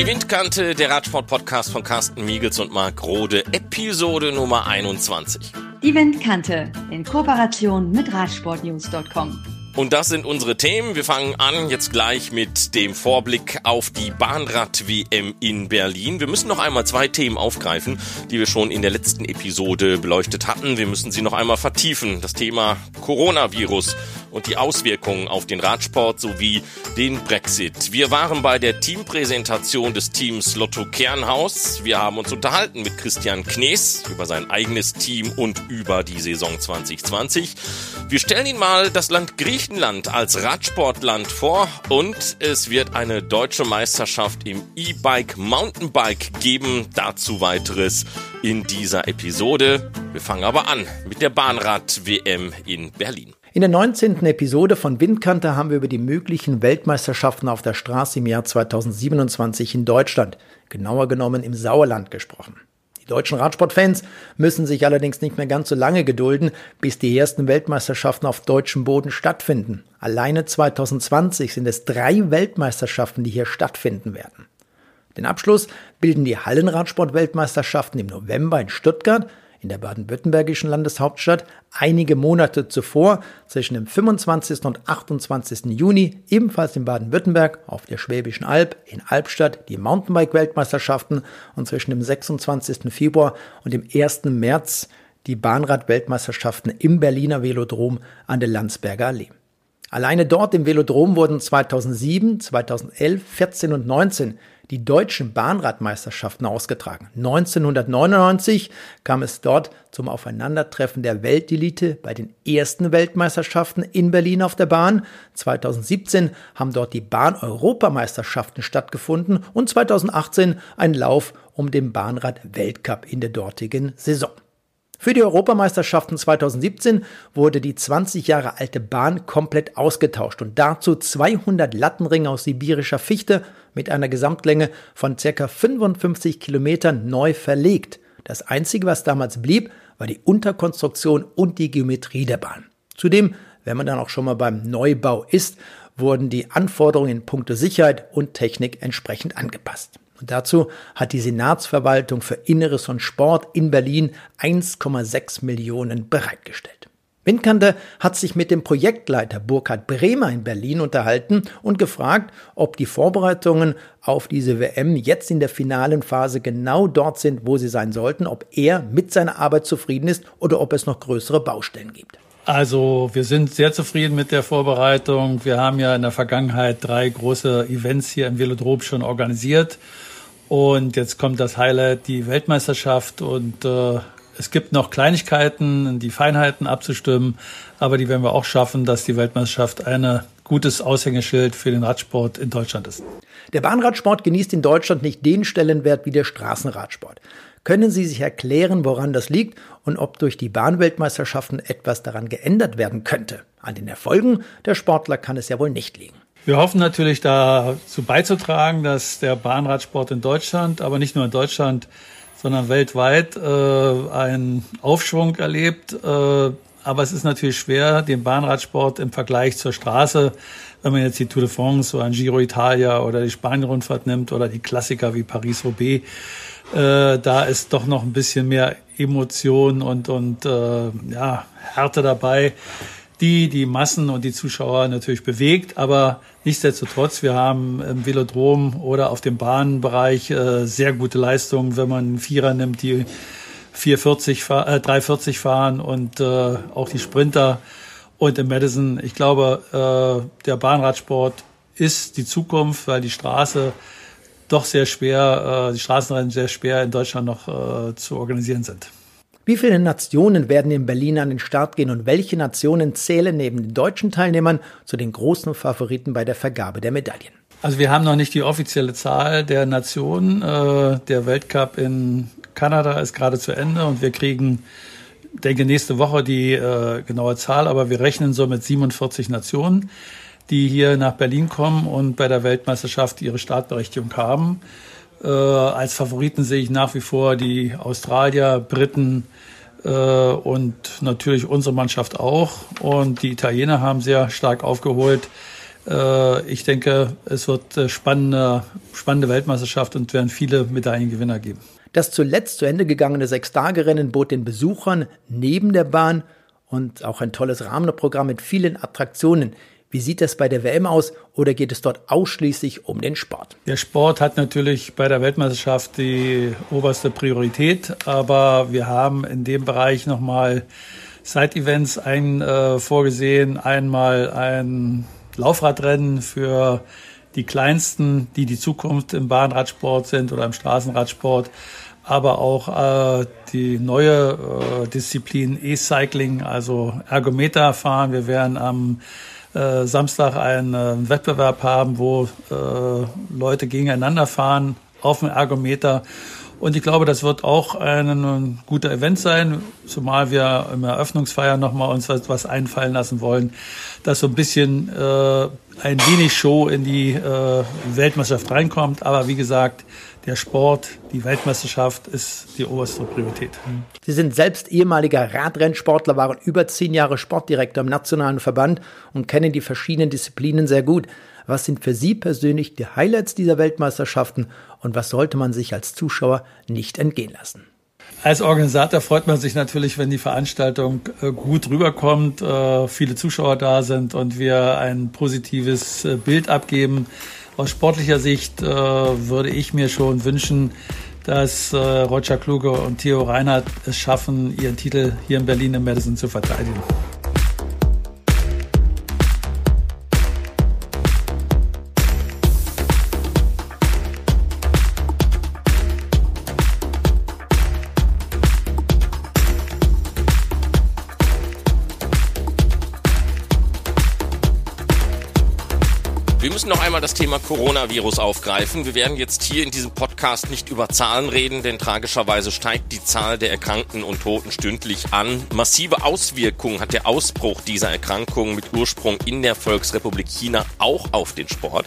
Die Windkante, der Radsport-Podcast von Carsten Miegels und Marc Rode, Episode Nummer 21. Die Windkante in Kooperation mit Radsportnews.com. Und das sind unsere Themen. Wir fangen an jetzt gleich mit dem Vorblick auf die Bahnrad-WM in Berlin. Wir müssen noch einmal zwei Themen aufgreifen, die wir schon in der letzten Episode beleuchtet hatten. Wir müssen sie noch einmal vertiefen. Das Thema Coronavirus und die Auswirkungen auf den Radsport sowie den Brexit. Wir waren bei der Teampräsentation des Teams Lotto Kernhaus. Wir haben uns unterhalten mit Christian Knees über sein eigenes Team und über die Saison 2020. Wir stellen Ihnen mal das Land Griechenland als Radsportland vor und es wird eine deutsche Meisterschaft im E-Bike Mountainbike geben. Dazu weiteres in dieser Episode. Wir fangen aber an mit der Bahnrad-WM in Berlin. In der 19. Episode von Windkante haben wir über die möglichen Weltmeisterschaften auf der Straße im Jahr 2027 in Deutschland, genauer genommen im Sauerland, gesprochen. Die deutschen Radsportfans müssen sich allerdings nicht mehr ganz so lange gedulden, bis die ersten Weltmeisterschaften auf deutschem Boden stattfinden. Alleine 2020 sind es drei Weltmeisterschaften, die hier stattfinden werden. Den Abschluss bilden die Hallenradsport-Weltmeisterschaften im November in Stuttgart, in der baden-württembergischen Landeshauptstadt einige Monate zuvor, zwischen dem 25. und 28. Juni, ebenfalls in Baden-Württemberg auf der Schwäbischen Alb in Albstadt die Mountainbike-Weltmeisterschaften und zwischen dem 26. Februar und dem 1. März die Bahnrad-Weltmeisterschaften im Berliner Velodrom an der Landsberger Allee. Alleine dort im Velodrom wurden 2007, 2011, 14 und 19 die deutschen Bahnradmeisterschaften ausgetragen. 1999 kam es dort zum Aufeinandertreffen der Weltelite bei den ersten Weltmeisterschaften in Berlin auf der Bahn. 2017 haben dort die Bahn-Europameisterschaften stattgefunden und 2018 ein Lauf um den Bahnrad-Weltcup in der dortigen Saison. Für die Europameisterschaften 2017 wurde die 20 Jahre alte Bahn komplett ausgetauscht und dazu 200 Lattenringe aus sibirischer Fichte mit einer Gesamtlänge von ca. 55 Kilometern neu verlegt. Das einzige, was damals blieb, war die Unterkonstruktion und die Geometrie der Bahn. Zudem, wenn man dann auch schon mal beim Neubau ist, wurden die Anforderungen in puncto Sicherheit und Technik entsprechend angepasst. Und dazu hat die Senatsverwaltung für Inneres und Sport in Berlin 1,6 Millionen bereitgestellt. Windkante hat sich mit dem Projektleiter Burkhard Bremer in Berlin unterhalten und gefragt, ob die Vorbereitungen auf diese WM jetzt in der finalen Phase genau dort sind, wo sie sein sollten, ob er mit seiner Arbeit zufrieden ist oder ob es noch größere Baustellen gibt. Also wir sind sehr zufrieden mit der Vorbereitung. Wir haben ja in der Vergangenheit drei große Events hier im Velodrom schon organisiert. Und jetzt kommt das Highlight, die Weltmeisterschaft. Und äh, es gibt noch Kleinigkeiten, die Feinheiten abzustimmen. Aber die werden wir auch schaffen, dass die Weltmeisterschaft ein gutes Aushängeschild für den Radsport in Deutschland ist. Der Bahnradsport genießt in Deutschland nicht den Stellenwert wie der Straßenradsport. Können Sie sich erklären, woran das liegt und ob durch die Bahnweltmeisterschaften etwas daran geändert werden könnte? An den Erfolgen der Sportler kann es ja wohl nicht liegen. Wir hoffen natürlich dazu beizutragen, dass der Bahnradsport in Deutschland, aber nicht nur in Deutschland, sondern weltweit äh, einen Aufschwung erlebt. Äh, aber es ist natürlich schwer, den Bahnradsport im Vergleich zur Straße, wenn man jetzt die Tour de France oder ein Giro Italia oder die Spanien-Rundfahrt nimmt oder die Klassiker wie Paris-Roubaix, äh, da ist doch noch ein bisschen mehr Emotion und, und äh, ja, Härte dabei die die Massen und die Zuschauer natürlich bewegt. Aber nichtsdestotrotz, wir haben im Velodrom oder auf dem Bahnbereich äh, sehr gute Leistungen, wenn man Vierer nimmt, die 440, äh, 340 fahren und äh, auch die Sprinter. Und im Madison, ich glaube, äh, der Bahnradsport ist die Zukunft, weil die Straße doch sehr schwer, äh, die Straßenrennen sehr schwer in Deutschland noch äh, zu organisieren sind. Wie viele Nationen werden in Berlin an den Start gehen und welche Nationen zählen neben den deutschen Teilnehmern zu den großen Favoriten bei der Vergabe der Medaillen? Also wir haben noch nicht die offizielle Zahl der Nationen. Äh, der Weltcup in Kanada ist gerade zu Ende und wir kriegen, denke nächste Woche die äh, genaue Zahl, aber wir rechnen so mit 47 Nationen, die hier nach Berlin kommen und bei der Weltmeisterschaft ihre Startberechtigung haben. Äh, als Favoriten sehe ich nach wie vor die Australier, Briten äh, und natürlich unsere Mannschaft auch. Und die Italiener haben sehr stark aufgeholt Äh, ich denke, es wird äh, spannende, spannende Weltmeisterschaft und werden viele Medaillengewinner geben. Das zuletzt zu Ende gegangene Sechstagerennen bot den Besuchern neben der Bahn und auch ein tolles Rahmenprogramm mit vielen Attraktionen. Wie sieht das bei der WM aus oder geht es dort ausschließlich um den Sport? Der Sport hat natürlich bei der Weltmeisterschaft die oberste Priorität, aber wir haben in dem Bereich nochmal Side-Events ein, äh, vorgesehen. Einmal ein Laufradrennen für die Kleinsten, die die Zukunft im Bahnradsport sind oder im Straßenradsport, aber auch äh, die neue äh, Disziplin E-Cycling, also Ergometer fahren. Wir werden am äh, Samstag einen äh, Wettbewerb haben, wo äh, Leute gegeneinander fahren auf dem Ergometer. Und ich glaube, das wird auch ein, ein guter Event sein, zumal wir im Eröffnungsfeier nochmal uns was, was, einfallen lassen wollen, dass so ein bisschen äh, ein wenig Show in die äh, Weltmeisterschaft reinkommt. Aber wie gesagt, der Sport, die Weltmeisterschaft ist die oberste Priorität. Sie sind selbst ehemaliger Radrennsportler, waren über zehn Jahre Sportdirektor im nationalen Verband und kennen die verschiedenen Disziplinen sehr gut. Was sind für Sie persönlich die Highlights dieser Weltmeisterschaften und was sollte man sich als Zuschauer nicht entgehen lassen? Als Organisator freut man sich natürlich, wenn die Veranstaltung äh, gut rüberkommt, äh, viele Zuschauer da sind und wir ein positives äh, Bild abgeben. Aus sportlicher Sicht würde ich mir schon wünschen, dass Roger Kluge und Theo Reinhardt es schaffen, ihren Titel hier in Berlin im Madison zu verteidigen. Wir müssen noch einmal das Thema Coronavirus aufgreifen. Wir werden jetzt hier in diesem Podcast nicht über Zahlen reden, denn tragischerweise steigt die Zahl der Erkrankten und Toten stündlich an. Massive Auswirkungen hat der Ausbruch dieser Erkrankung mit Ursprung in der Volksrepublik China auch auf den Sport.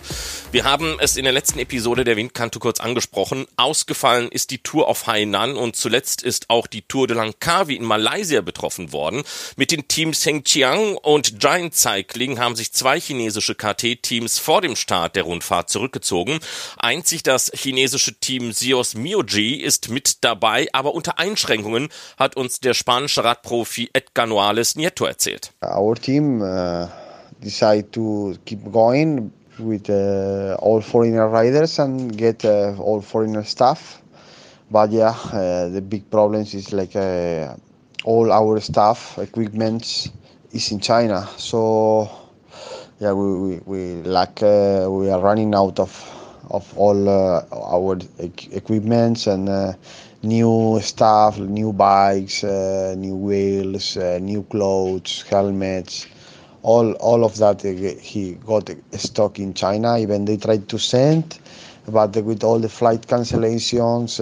Wir haben es in der letzten Episode der Windkante kurz angesprochen. Ausgefallen ist die Tour auf Hainan und zuletzt ist auch die Tour de Langkawi in Malaysia betroffen worden. Mit den Teams Hengqiang und Giant Cycling haben sich zwei chinesische KT-Teams vor dem Start der Rundfahrt zurückgezogen. Einzig das chinesische Team Sios Mioji ist mit dabei, aber unter Einschränkungen, hat uns der spanische Radprofi Edgar Noales Nieto erzählt. Our team uh, decided to keep going with uh, all foreigner riders and get uh, all foreigner staff. But yeah, uh, the big problem is like uh, all our staff, equipment is in China. So yeah, we, we, we lack, uh, we are running out of, of all uh, our equipments and uh, new stuff, new bikes, uh, new wheels, uh, new clothes, helmets. All, all of that uh, he got stock in China. Even they tried to send, but with all the flight cancellations,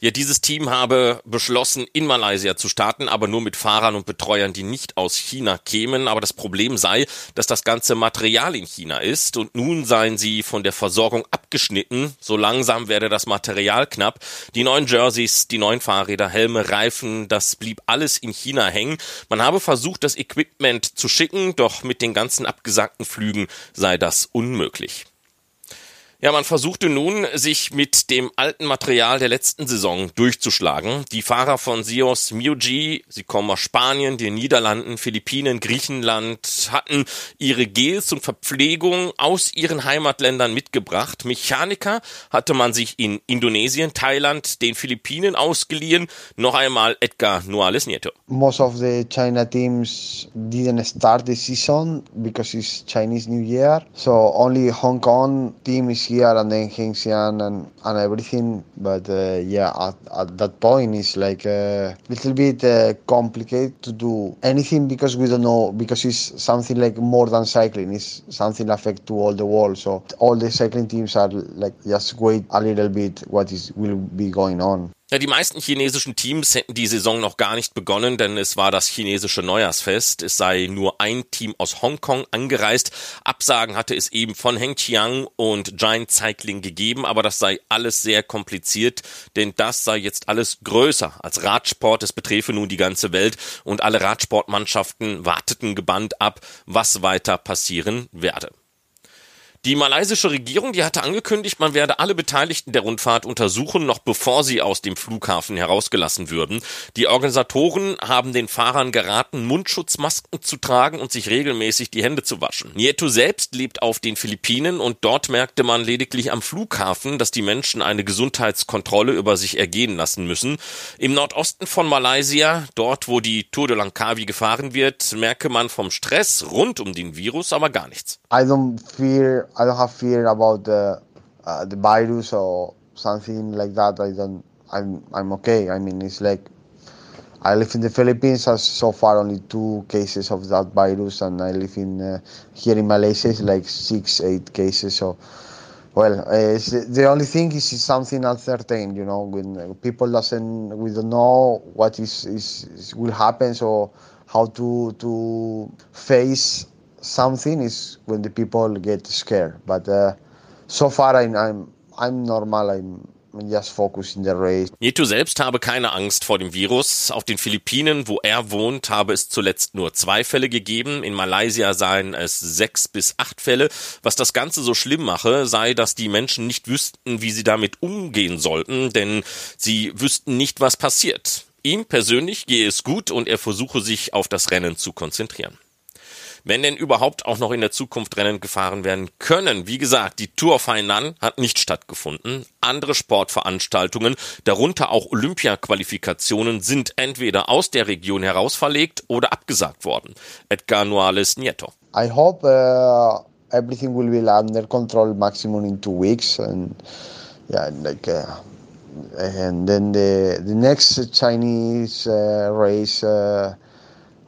Ja, dieses Team habe beschlossen, in Malaysia zu starten, aber nur mit Fahrern und Betreuern, die nicht aus China kämen. Aber das Problem sei, dass das ganze Material in China ist und nun seien sie von der Versorgung abgeschnitten. So langsam werde das Material knapp. Die neuen Jerseys, die neuen Fahrräder, Helme, Reifen, das blieb alles in China hängen. Man habe versucht, das Equipment zu schicken, doch mit den ganzen abgesagten Flügen sei das unmöglich. Ja, man versuchte nun, sich mit dem alten Material der letzten Saison durchzuschlagen. Die Fahrer von Sios Miuji, sie kommen aus Spanien, den Niederlanden, Philippinen, Griechenland, hatten ihre Gels und Verpflegung aus ihren Heimatländern mitgebracht. Mechaniker hatte man sich in Indonesien, Thailand, den Philippinen ausgeliehen. Noch einmal Edgar Noales Nieto. Most of the China teams didn't start the season because it's Chinese New Year. So only Hong Kong team is here and then Hengxian and, and everything. But uh, yeah, at, at, that point it's like a little bit uh, complicated to do anything because we don't know because it's something like more than cycling. It's something affect to all the world. So all the cycling teams are like just wait a little bit what is will be going on. Ja, die meisten chinesischen Teams hätten die Saison noch gar nicht begonnen, denn es war das chinesische Neujahrsfest. Es sei nur ein Team aus Hongkong angereist. Absagen hatte es eben von Hengqiang und Giant Cycling gegeben, aber das sei alles sehr kompliziert, denn das sei jetzt alles größer als Radsport. Es betrefe nun die ganze Welt und alle Radsportmannschaften warteten gebannt ab, was weiter passieren werde. Die malaysische Regierung, die hatte angekündigt, man werde alle Beteiligten der Rundfahrt untersuchen, noch bevor sie aus dem Flughafen herausgelassen würden. Die Organisatoren haben den Fahrern geraten, Mundschutzmasken zu tragen und sich regelmäßig die Hände zu waschen. Nieto selbst lebt auf den Philippinen und dort merkte man lediglich am Flughafen, dass die Menschen eine Gesundheitskontrolle über sich ergehen lassen müssen. Im Nordosten von Malaysia, dort wo die Tour de Langkawi gefahren wird, merke man vom Stress rund um den Virus aber gar nichts. Don't fear I don't have fear about the uh, the virus or something like that. I don't. I'm I'm okay. I mean, it's like I live in the Philippines. As so far only two cases of that virus, and I live in uh, here in Malaysia. It's like six, eight cases. So, well, uh, the only thing is it's something uncertain. You know, when people doesn't, we don't know what is, is, is will happen. So, how to to face something is when the people get scared. But uh, so far I'm, I'm, I'm normal. I'm just focus in the race. Nieto selbst habe keine Angst vor dem Virus. Auf den Philippinen, wo er wohnt, habe es zuletzt nur zwei Fälle gegeben. In Malaysia seien es sechs bis acht Fälle. Was das Ganze so schlimm mache, sei, dass die Menschen nicht wüssten, wie sie damit umgehen sollten, denn sie wüssten nicht, was passiert. Ihm persönlich gehe es gut und er versuche sich auf das Rennen zu konzentrieren wenn denn überhaupt auch noch in der Zukunft Rennen gefahren werden können. Wie gesagt, die Tour of Hainan hat nicht stattgefunden. Andere Sportveranstaltungen, darunter auch Olympia-Qualifikationen, sind entweder aus der Region heraus verlegt oder abgesagt worden. Edgar Noales Nieto. I hope uh, everything will be under control maximum in two weeks and yeah, like uh, and then the the next Chinese uh, race uh,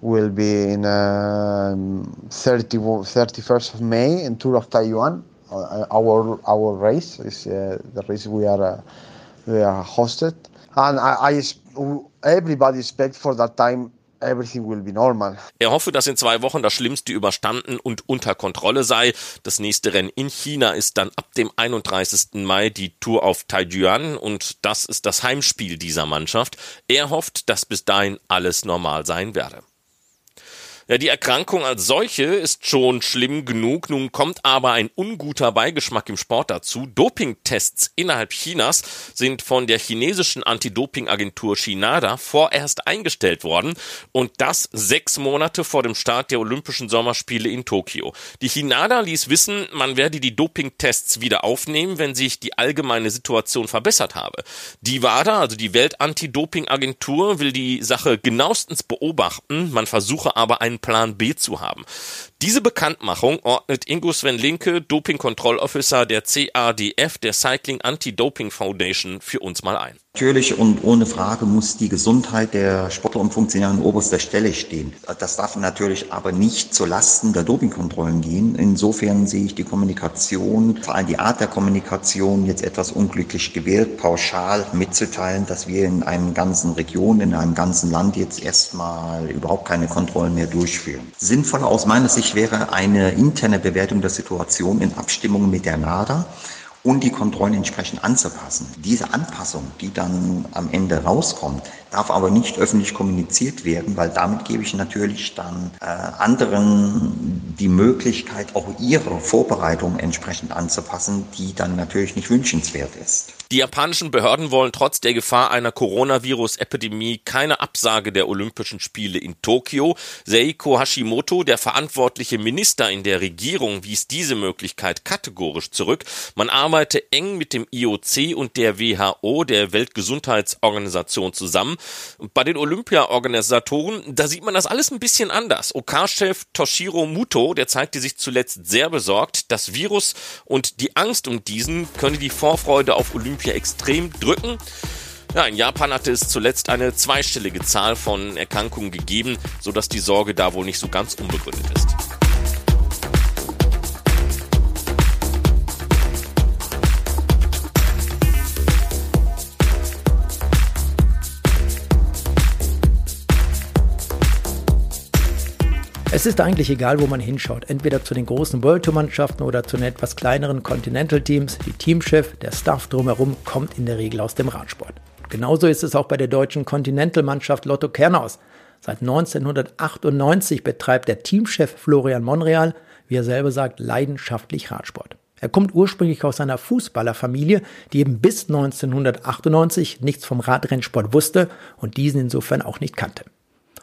will be in um, 30, 31st of May in Tour of Taiwan. Uh, our our race is uh, the race we are uh, we are hosted, and I, I everybody expect for that time everything will be normal. Er hoffe, dass in zwei Wochen das Schlimmste überstanden und unter Kontrolle sei. Das nächste Rennen in China ist dann ab dem 31. Mai die Tour auf Taijuan und das ist das Heimspiel dieser Mannschaft. Er hofft, dass bis dahin alles normal sein werde. Ja, die Erkrankung als solche ist schon schlimm genug. Nun kommt aber ein unguter Beigeschmack im Sport dazu. Dopingtests innerhalb Chinas sind von der chinesischen Anti-Doping-Agentur Shinada vorerst eingestellt worden und das sechs Monate vor dem Start der Olympischen Sommerspiele in Tokio. Die Shinada ließ wissen, man werde die Dopingtests wieder aufnehmen, wenn sich die allgemeine Situation verbessert habe. Die WADA, also die Welt-Anti-Doping-Agentur, will die Sache genauestens beobachten. Man versuche aber ein einen Plan B zu haben. Diese Bekanntmachung ordnet Ingo Sven Linke, Doping-Control-Officer der CADF, der Cycling Anti-Doping Foundation, für uns mal ein. Natürlich und ohne Frage muss die Gesundheit der Sportler und Funktionäre an oberster Stelle stehen. Das darf natürlich aber nicht zu Lasten der Dopingkontrollen gehen. Insofern sehe ich die Kommunikation, vor allem die Art der Kommunikation, jetzt etwas unglücklich gewählt, pauschal mitzuteilen, dass wir in einem ganzen Region, in einem ganzen Land jetzt erstmal überhaupt keine Kontrollen mehr durchführen. Sinnvoller aus meiner Sicht wäre eine interne Bewertung der Situation in Abstimmung mit der NADA und die Kontrollen entsprechend anzupassen. Diese Anpassung, die dann am Ende rauskommt, darf aber nicht öffentlich kommuniziert werden, weil damit gebe ich natürlich dann äh, anderen die Möglichkeit, auch ihre Vorbereitung entsprechend anzupassen, die dann natürlich nicht wünschenswert ist. Die japanischen Behörden wollen trotz der Gefahr einer Coronavirus-Epidemie keine Absage der Olympischen Spiele in Tokio. Seiko Hashimoto, der verantwortliche Minister in der Regierung, wies diese Möglichkeit kategorisch zurück. Man arbeite eng mit dem IOC und der WHO, der Weltgesundheitsorganisation, zusammen. Bei den Olympia-Organisatoren, da sieht man das alles ein bisschen anders. OK-Chef Toshiro Muto, der zeigte sich zuletzt sehr besorgt. Das Virus und die Angst um diesen könne die Vorfreude auf Olympia extrem drücken. Ja, in Japan hatte es zuletzt eine zweistellige Zahl von Erkrankungen gegeben, sodass die Sorge da wohl nicht so ganz unbegründet ist. Es ist eigentlich egal, wo man hinschaut, entweder zu den großen World Tour Mannschaften oder zu den etwas kleineren Continental Teams. Die Teamchef, der Staff drumherum kommt in der Regel aus dem Radsport. Genauso ist es auch bei der deutschen Continental Mannschaft Lotto Kernaus. Seit 1998 betreibt der Teamchef Florian Monreal, wie er selber sagt, leidenschaftlich Radsport. Er kommt ursprünglich aus einer Fußballerfamilie, die eben bis 1998 nichts vom Radrennsport wusste und diesen insofern auch nicht kannte.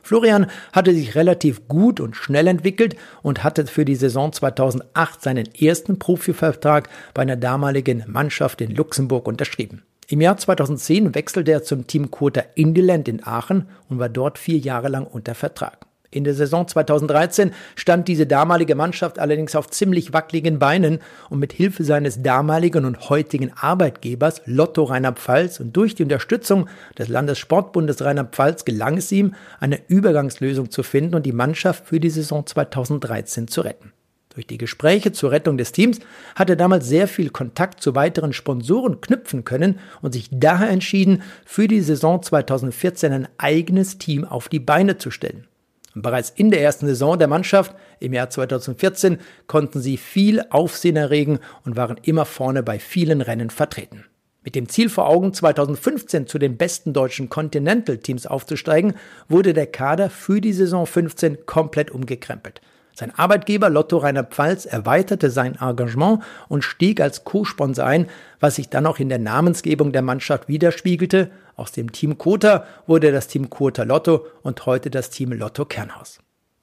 Florian hatte sich relativ gut und schnell entwickelt und hatte für die Saison 2008 seinen ersten Profivertrag bei einer damaligen Mannschaft in Luxemburg unterschrieben. Im Jahr 2010 wechselte er zum Team Quota Indeland in Aachen und war dort vier Jahre lang unter Vertrag. In der Saison 2013 stand diese damalige Mannschaft allerdings auf ziemlich wackeligen Beinen und mit Hilfe seines damaligen und heutigen Arbeitgebers Lotto Rheinland-Pfalz und durch die Unterstützung des Landessportbundes Rheinland-Pfalz gelang es ihm, eine Übergangslösung zu finden und die Mannschaft für die Saison 2013 zu retten. Durch die Gespräche zur Rettung des Teams hat er damals sehr viel Kontakt zu weiteren Sponsoren knüpfen können und sich daher entschieden, für die Saison 2014 ein eigenes Team auf die Beine zu stellen. Und bereits in der ersten Saison der Mannschaft im Jahr 2014 konnten sie viel Aufsehen erregen und waren immer vorne bei vielen Rennen vertreten. Mit dem Ziel vor Augen, 2015 zu den besten deutschen Continental-Teams aufzusteigen, wurde der Kader für die Saison 15 komplett umgekrempelt. Sein Arbeitgeber Lotto Rheinland-Pfalz erweiterte sein Engagement und stieg als Co-Sponsor ein, was sich dann auch in der Namensgebung der Mannschaft widerspiegelte. Aus dem Team Kota wurde das Team Kota Lotto und heute das Team Lotto Kernhaus.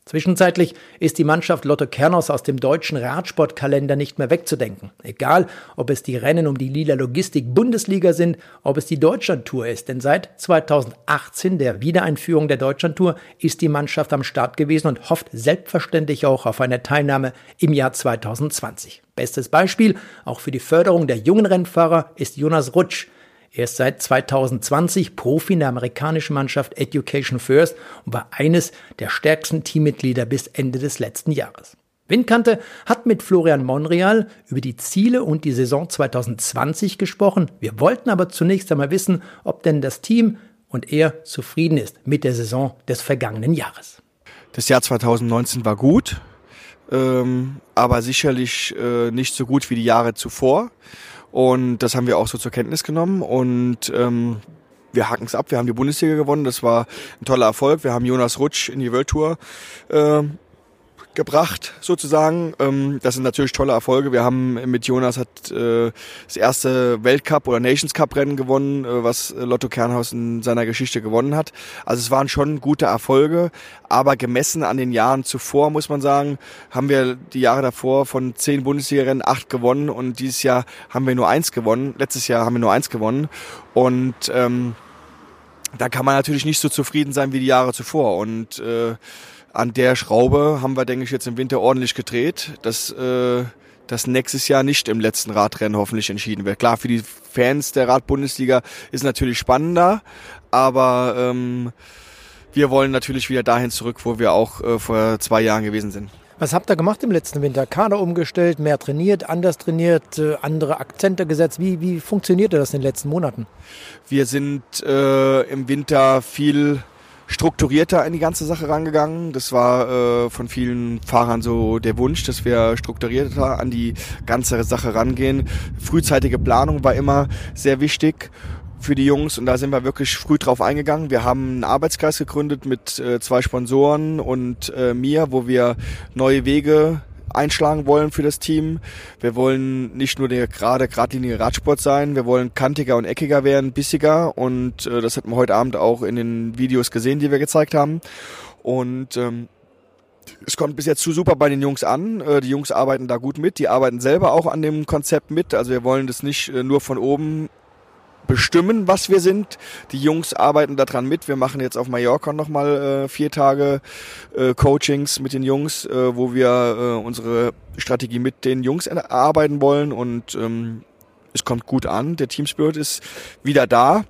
Zwischenzeitlich ist die Mannschaft Lotto Kernos aus dem deutschen Radsportkalender nicht mehr wegzudenken. Egal, ob es die Rennen um die Lila Logistik Bundesliga sind, ob es die Deutschlandtour ist, denn seit 2018, der Wiedereinführung der Deutschlandtour, ist die Mannschaft am Start gewesen und hofft selbstverständlich auch auf eine Teilnahme im Jahr 2020. Bestes Beispiel, auch für die Förderung der jungen Rennfahrer, ist Jonas Rutsch, er ist seit 2020 Profi in der amerikanischen Mannschaft Education First und war eines der stärksten Teammitglieder bis Ende des letzten Jahres. Windkante hat mit Florian Monreal über die Ziele und die Saison 2020 gesprochen. Wir wollten aber zunächst einmal wissen, ob denn das Team und er zufrieden ist mit der Saison des vergangenen Jahres. Das Jahr 2019 war gut, ähm, aber sicherlich äh, nicht so gut wie die Jahre zuvor. Und das haben wir auch so zur Kenntnis genommen und ähm, wir haken es ab. Wir haben die Bundesliga gewonnen. Das war ein toller Erfolg. Wir haben Jonas Rutsch in die World Tour äh, gebracht, sozusagen. Ähm, das sind natürlich tolle Erfolge. Wir haben mit Jonas hat äh, das erste Weltcup oder Nations Cup Rennen gewonnen, äh, was Lotto Kernhaus in seiner Geschichte gewonnen hat. Also es waren schon gute Erfolge, aber gemessen an den Jahren zuvor, muss man sagen, haben wir die Jahre davor von zehn Bundesliga-Rennen acht gewonnen und dieses Jahr haben wir nur eins gewonnen. Letztes Jahr haben wir nur eins gewonnen und ähm, da kann man natürlich nicht so zufrieden sein wie die Jahre zuvor und äh, an der Schraube haben wir, denke ich, jetzt im Winter ordentlich gedreht, dass äh, das nächstes Jahr nicht im letzten Radrennen hoffentlich entschieden wird. Klar, für die Fans der Radbundesliga ist natürlich spannender, aber ähm, wir wollen natürlich wieder dahin zurück, wo wir auch äh, vor zwei Jahren gewesen sind. Was habt ihr gemacht im letzten Winter? Kader umgestellt, mehr trainiert, anders trainiert, äh, andere Akzente gesetzt. Wie, wie funktionierte das in den letzten Monaten? Wir sind äh, im Winter viel strukturierter in die ganze Sache rangegangen. Das war äh, von vielen Fahrern so der Wunsch, dass wir strukturierter an die ganze Sache rangehen. Frühzeitige Planung war immer sehr wichtig für die Jungs und da sind wir wirklich früh drauf eingegangen. Wir haben einen Arbeitskreis gegründet mit äh, zwei Sponsoren und äh, mir, wo wir neue Wege einschlagen wollen für das Team. Wir wollen nicht nur der gerade geradlinige Radsport sein, wir wollen kantiger und eckiger werden, bissiger und äh, das hat man heute Abend auch in den Videos gesehen, die wir gezeigt haben. Und ähm, es kommt bis jetzt zu super bei den Jungs an. Äh, die Jungs arbeiten da gut mit. Die arbeiten selber auch an dem Konzept mit. Also wir wollen das nicht äh, nur von oben bestimmen, was wir sind. Die Jungs arbeiten daran mit. Wir machen jetzt auf Mallorca nochmal äh, vier Tage äh, Coachings mit den Jungs, äh, wo wir äh, unsere Strategie mit den Jungs erarbeiten wollen und ähm, es kommt gut an. Der Team Spirit ist wieder da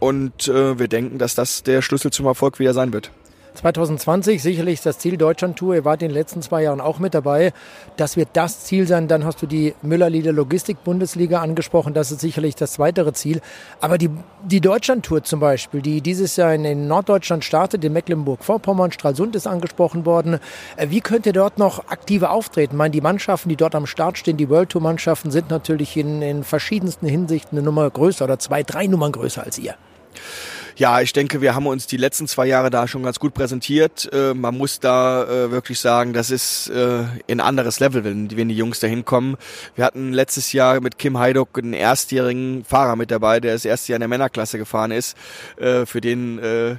und äh, wir denken, dass das der Schlüssel zum Erfolg wieder sein wird. 2020 sicherlich das Ziel Deutschland-Tour. Ihr wart in den letzten zwei Jahren auch mit dabei. Das wird das Ziel sein. Dann hast du die Müller-Lieder Logistik-Bundesliga angesprochen. Das ist sicherlich das weitere Ziel. Aber die, die Deutschland-Tour zum Beispiel, die dieses Jahr in Norddeutschland startet, in Mecklenburg-Vorpommern, Stralsund ist angesprochen worden. Äh, wie könnt ihr dort noch aktiver auftreten? Ich meine, die Mannschaften, die dort am Start stehen, die World Tour-Mannschaften sind natürlich in, in verschiedensten Hinsichten eine Nummer größer oder zwei, drei Nummern größer als ihr. Ja, ich denke, wir haben uns die letzten zwei Jahre da schon ganz gut präsentiert. Äh, man muss da äh, wirklich sagen, das ist äh, ein anderes Level, wenn, wenn die Jungs da hinkommen. Wir hatten letztes Jahr mit Kim Heiduck einen erstjährigen Fahrer mit dabei, der das erste Jahr in der Männerklasse gefahren ist. Äh, für den äh,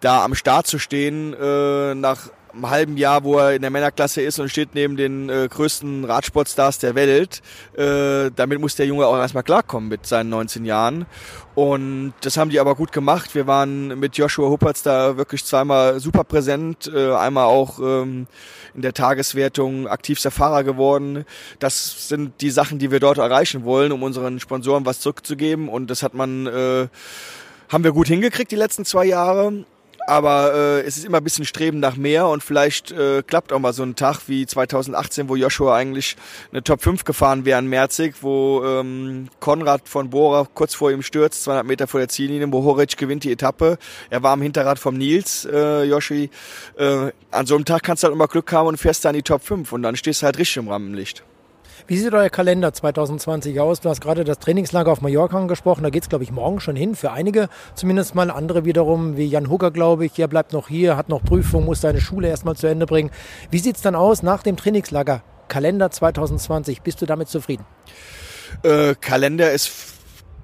da am Start zu stehen, äh, nach einem halben Jahr, wo er in der Männerklasse ist und steht neben den äh, größten Radsportstars der Welt. Äh, damit muss der Junge auch erstmal klarkommen mit seinen 19 Jahren. Und das haben die aber gut gemacht. Wir waren mit Joshua Huppertz da wirklich zweimal super präsent, äh, einmal auch ähm, in der Tageswertung aktivster Fahrer geworden. Das sind die Sachen, die wir dort erreichen wollen, um unseren Sponsoren was zurückzugeben. Und das hat man, äh, haben wir gut hingekriegt die letzten zwei Jahre aber äh, es ist immer ein bisschen Streben nach mehr und vielleicht äh, klappt auch mal so ein Tag wie 2018, wo Joshua eigentlich eine Top 5 gefahren wäre in Merzig, wo ähm, Konrad von Bora kurz vor ihm stürzt, 200 Meter vor der Ziellinie, wo Horic gewinnt die Etappe. Er war am Hinterrad vom Nils, äh, Joshi. Äh, an so einem Tag kannst du halt immer Glück haben und fährst da in die Top 5 und dann stehst du halt richtig im Rampenlicht. Wie sieht euer Kalender 2020 aus? Du hast gerade das Trainingslager auf Mallorca angesprochen. Da geht es, glaube ich, morgen schon hin. Für einige zumindest mal. Andere wiederum, wie Jan Hugger, glaube ich, er bleibt noch hier, hat noch Prüfung, muss seine Schule erstmal zu Ende bringen. Wie sieht es dann aus nach dem Trainingslager? Kalender 2020, bist du damit zufrieden? Äh, Kalender ist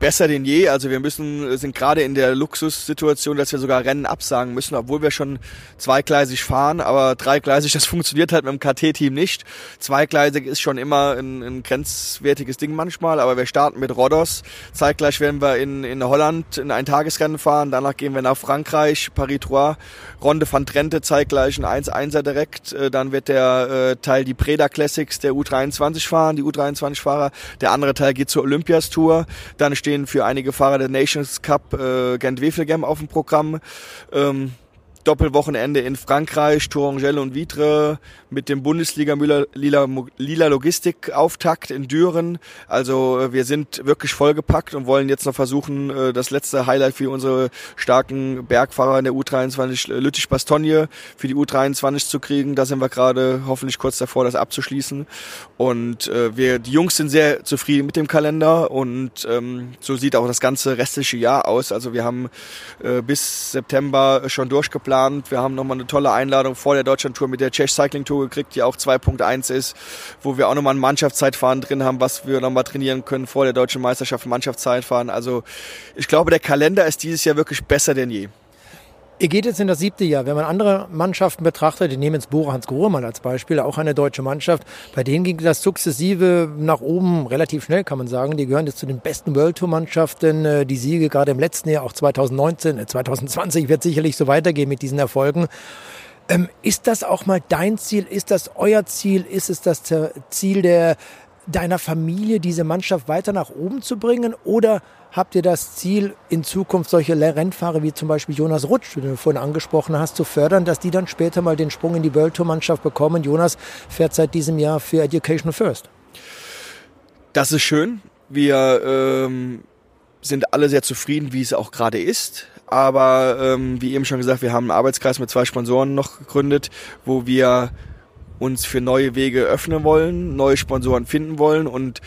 besser denn je. Also wir müssen, sind gerade in der Luxussituation, dass wir sogar Rennen absagen müssen, obwohl wir schon zweigleisig fahren, aber dreigleisig, das funktioniert halt mit dem KT-Team nicht. Zweigleisig ist schon immer ein, ein grenzwertiges Ding manchmal, aber wir starten mit Rodos. Zeitgleich werden wir in, in Holland in ein Tagesrennen fahren, danach gehen wir nach Frankreich, Paris-Trois, Ronde van Trente zeitgleich ein 1-1er direkt. Äh, dann wird der äh, Teil die Preda Classics der U23 fahren, die U23-Fahrer. Der andere Teil geht zur Olympias-Tour. Dann steht stehen für einige Fahrer der Nations Cup äh, Gent-Wevelgem auf dem Programm. Ähm, Doppelwochenende in Frankreich, Tourangelle und Vitre mit dem Bundesliga Lila, Lila Logistik Auftakt in Düren. Also äh, wir sind wirklich vollgepackt und wollen jetzt noch versuchen, äh, das letzte Highlight für unsere starken Bergfahrer in der U23 äh, Lüttich-Bastogne für die U23 zu kriegen. Da sind wir gerade hoffentlich kurz davor, das abzuschließen. Und wir, die Jungs sind sehr zufrieden mit dem Kalender und ähm, so sieht auch das ganze restliche Jahr aus. Also wir haben äh, bis September schon durchgeplant. Wir haben nochmal eine tolle Einladung vor der Deutschlandtour mit der Czech Cycling Tour gekriegt, die auch 2.1 ist, wo wir auch nochmal ein Mannschaftszeitfahren drin haben, was wir nochmal trainieren können vor der deutschen Meisterschaft Mannschaftszeitfahren. Also ich glaube, der Kalender ist dieses Jahr wirklich besser denn je. Ihr geht jetzt in das siebte Jahr. Wenn man andere Mannschaften betrachtet, die nehmen jetzt Bora Hans Grohe mal als Beispiel, auch eine deutsche Mannschaft, bei denen ging das sukzessive nach oben relativ schnell, kann man sagen. Die gehören jetzt zu den besten World Tour Mannschaften. Äh, die Siege gerade im letzten Jahr, auch 2019, 2020 äh, wird sicherlich so weitergehen mit diesen Erfolgen. Ähm, ist das auch mal dein Ziel? Ist das euer Ziel? Ist es das Ziel der, deiner Familie, diese Mannschaft weiter nach oben zu bringen? Oder habt ihr das Ziel, in Zukunft solche Rennfahrer wie zum Beispiel Jonas Rutsch, den du vorhin angesprochen hast, zu fördern, dass die dann später mal den Sprung in die World Tour Mannschaft bekommen? Jonas fährt seit diesem Jahr für Education First. Das ist schön. Wir ähm, sind alle sehr zufrieden, wie es auch gerade ist. Aber ähm, wie eben schon gesagt, wir haben einen Arbeitskreis mit zwei Sponsoren noch gegründet, wo wir uns für neue Wege öffnen wollen, neue Sponsoren finden wollen und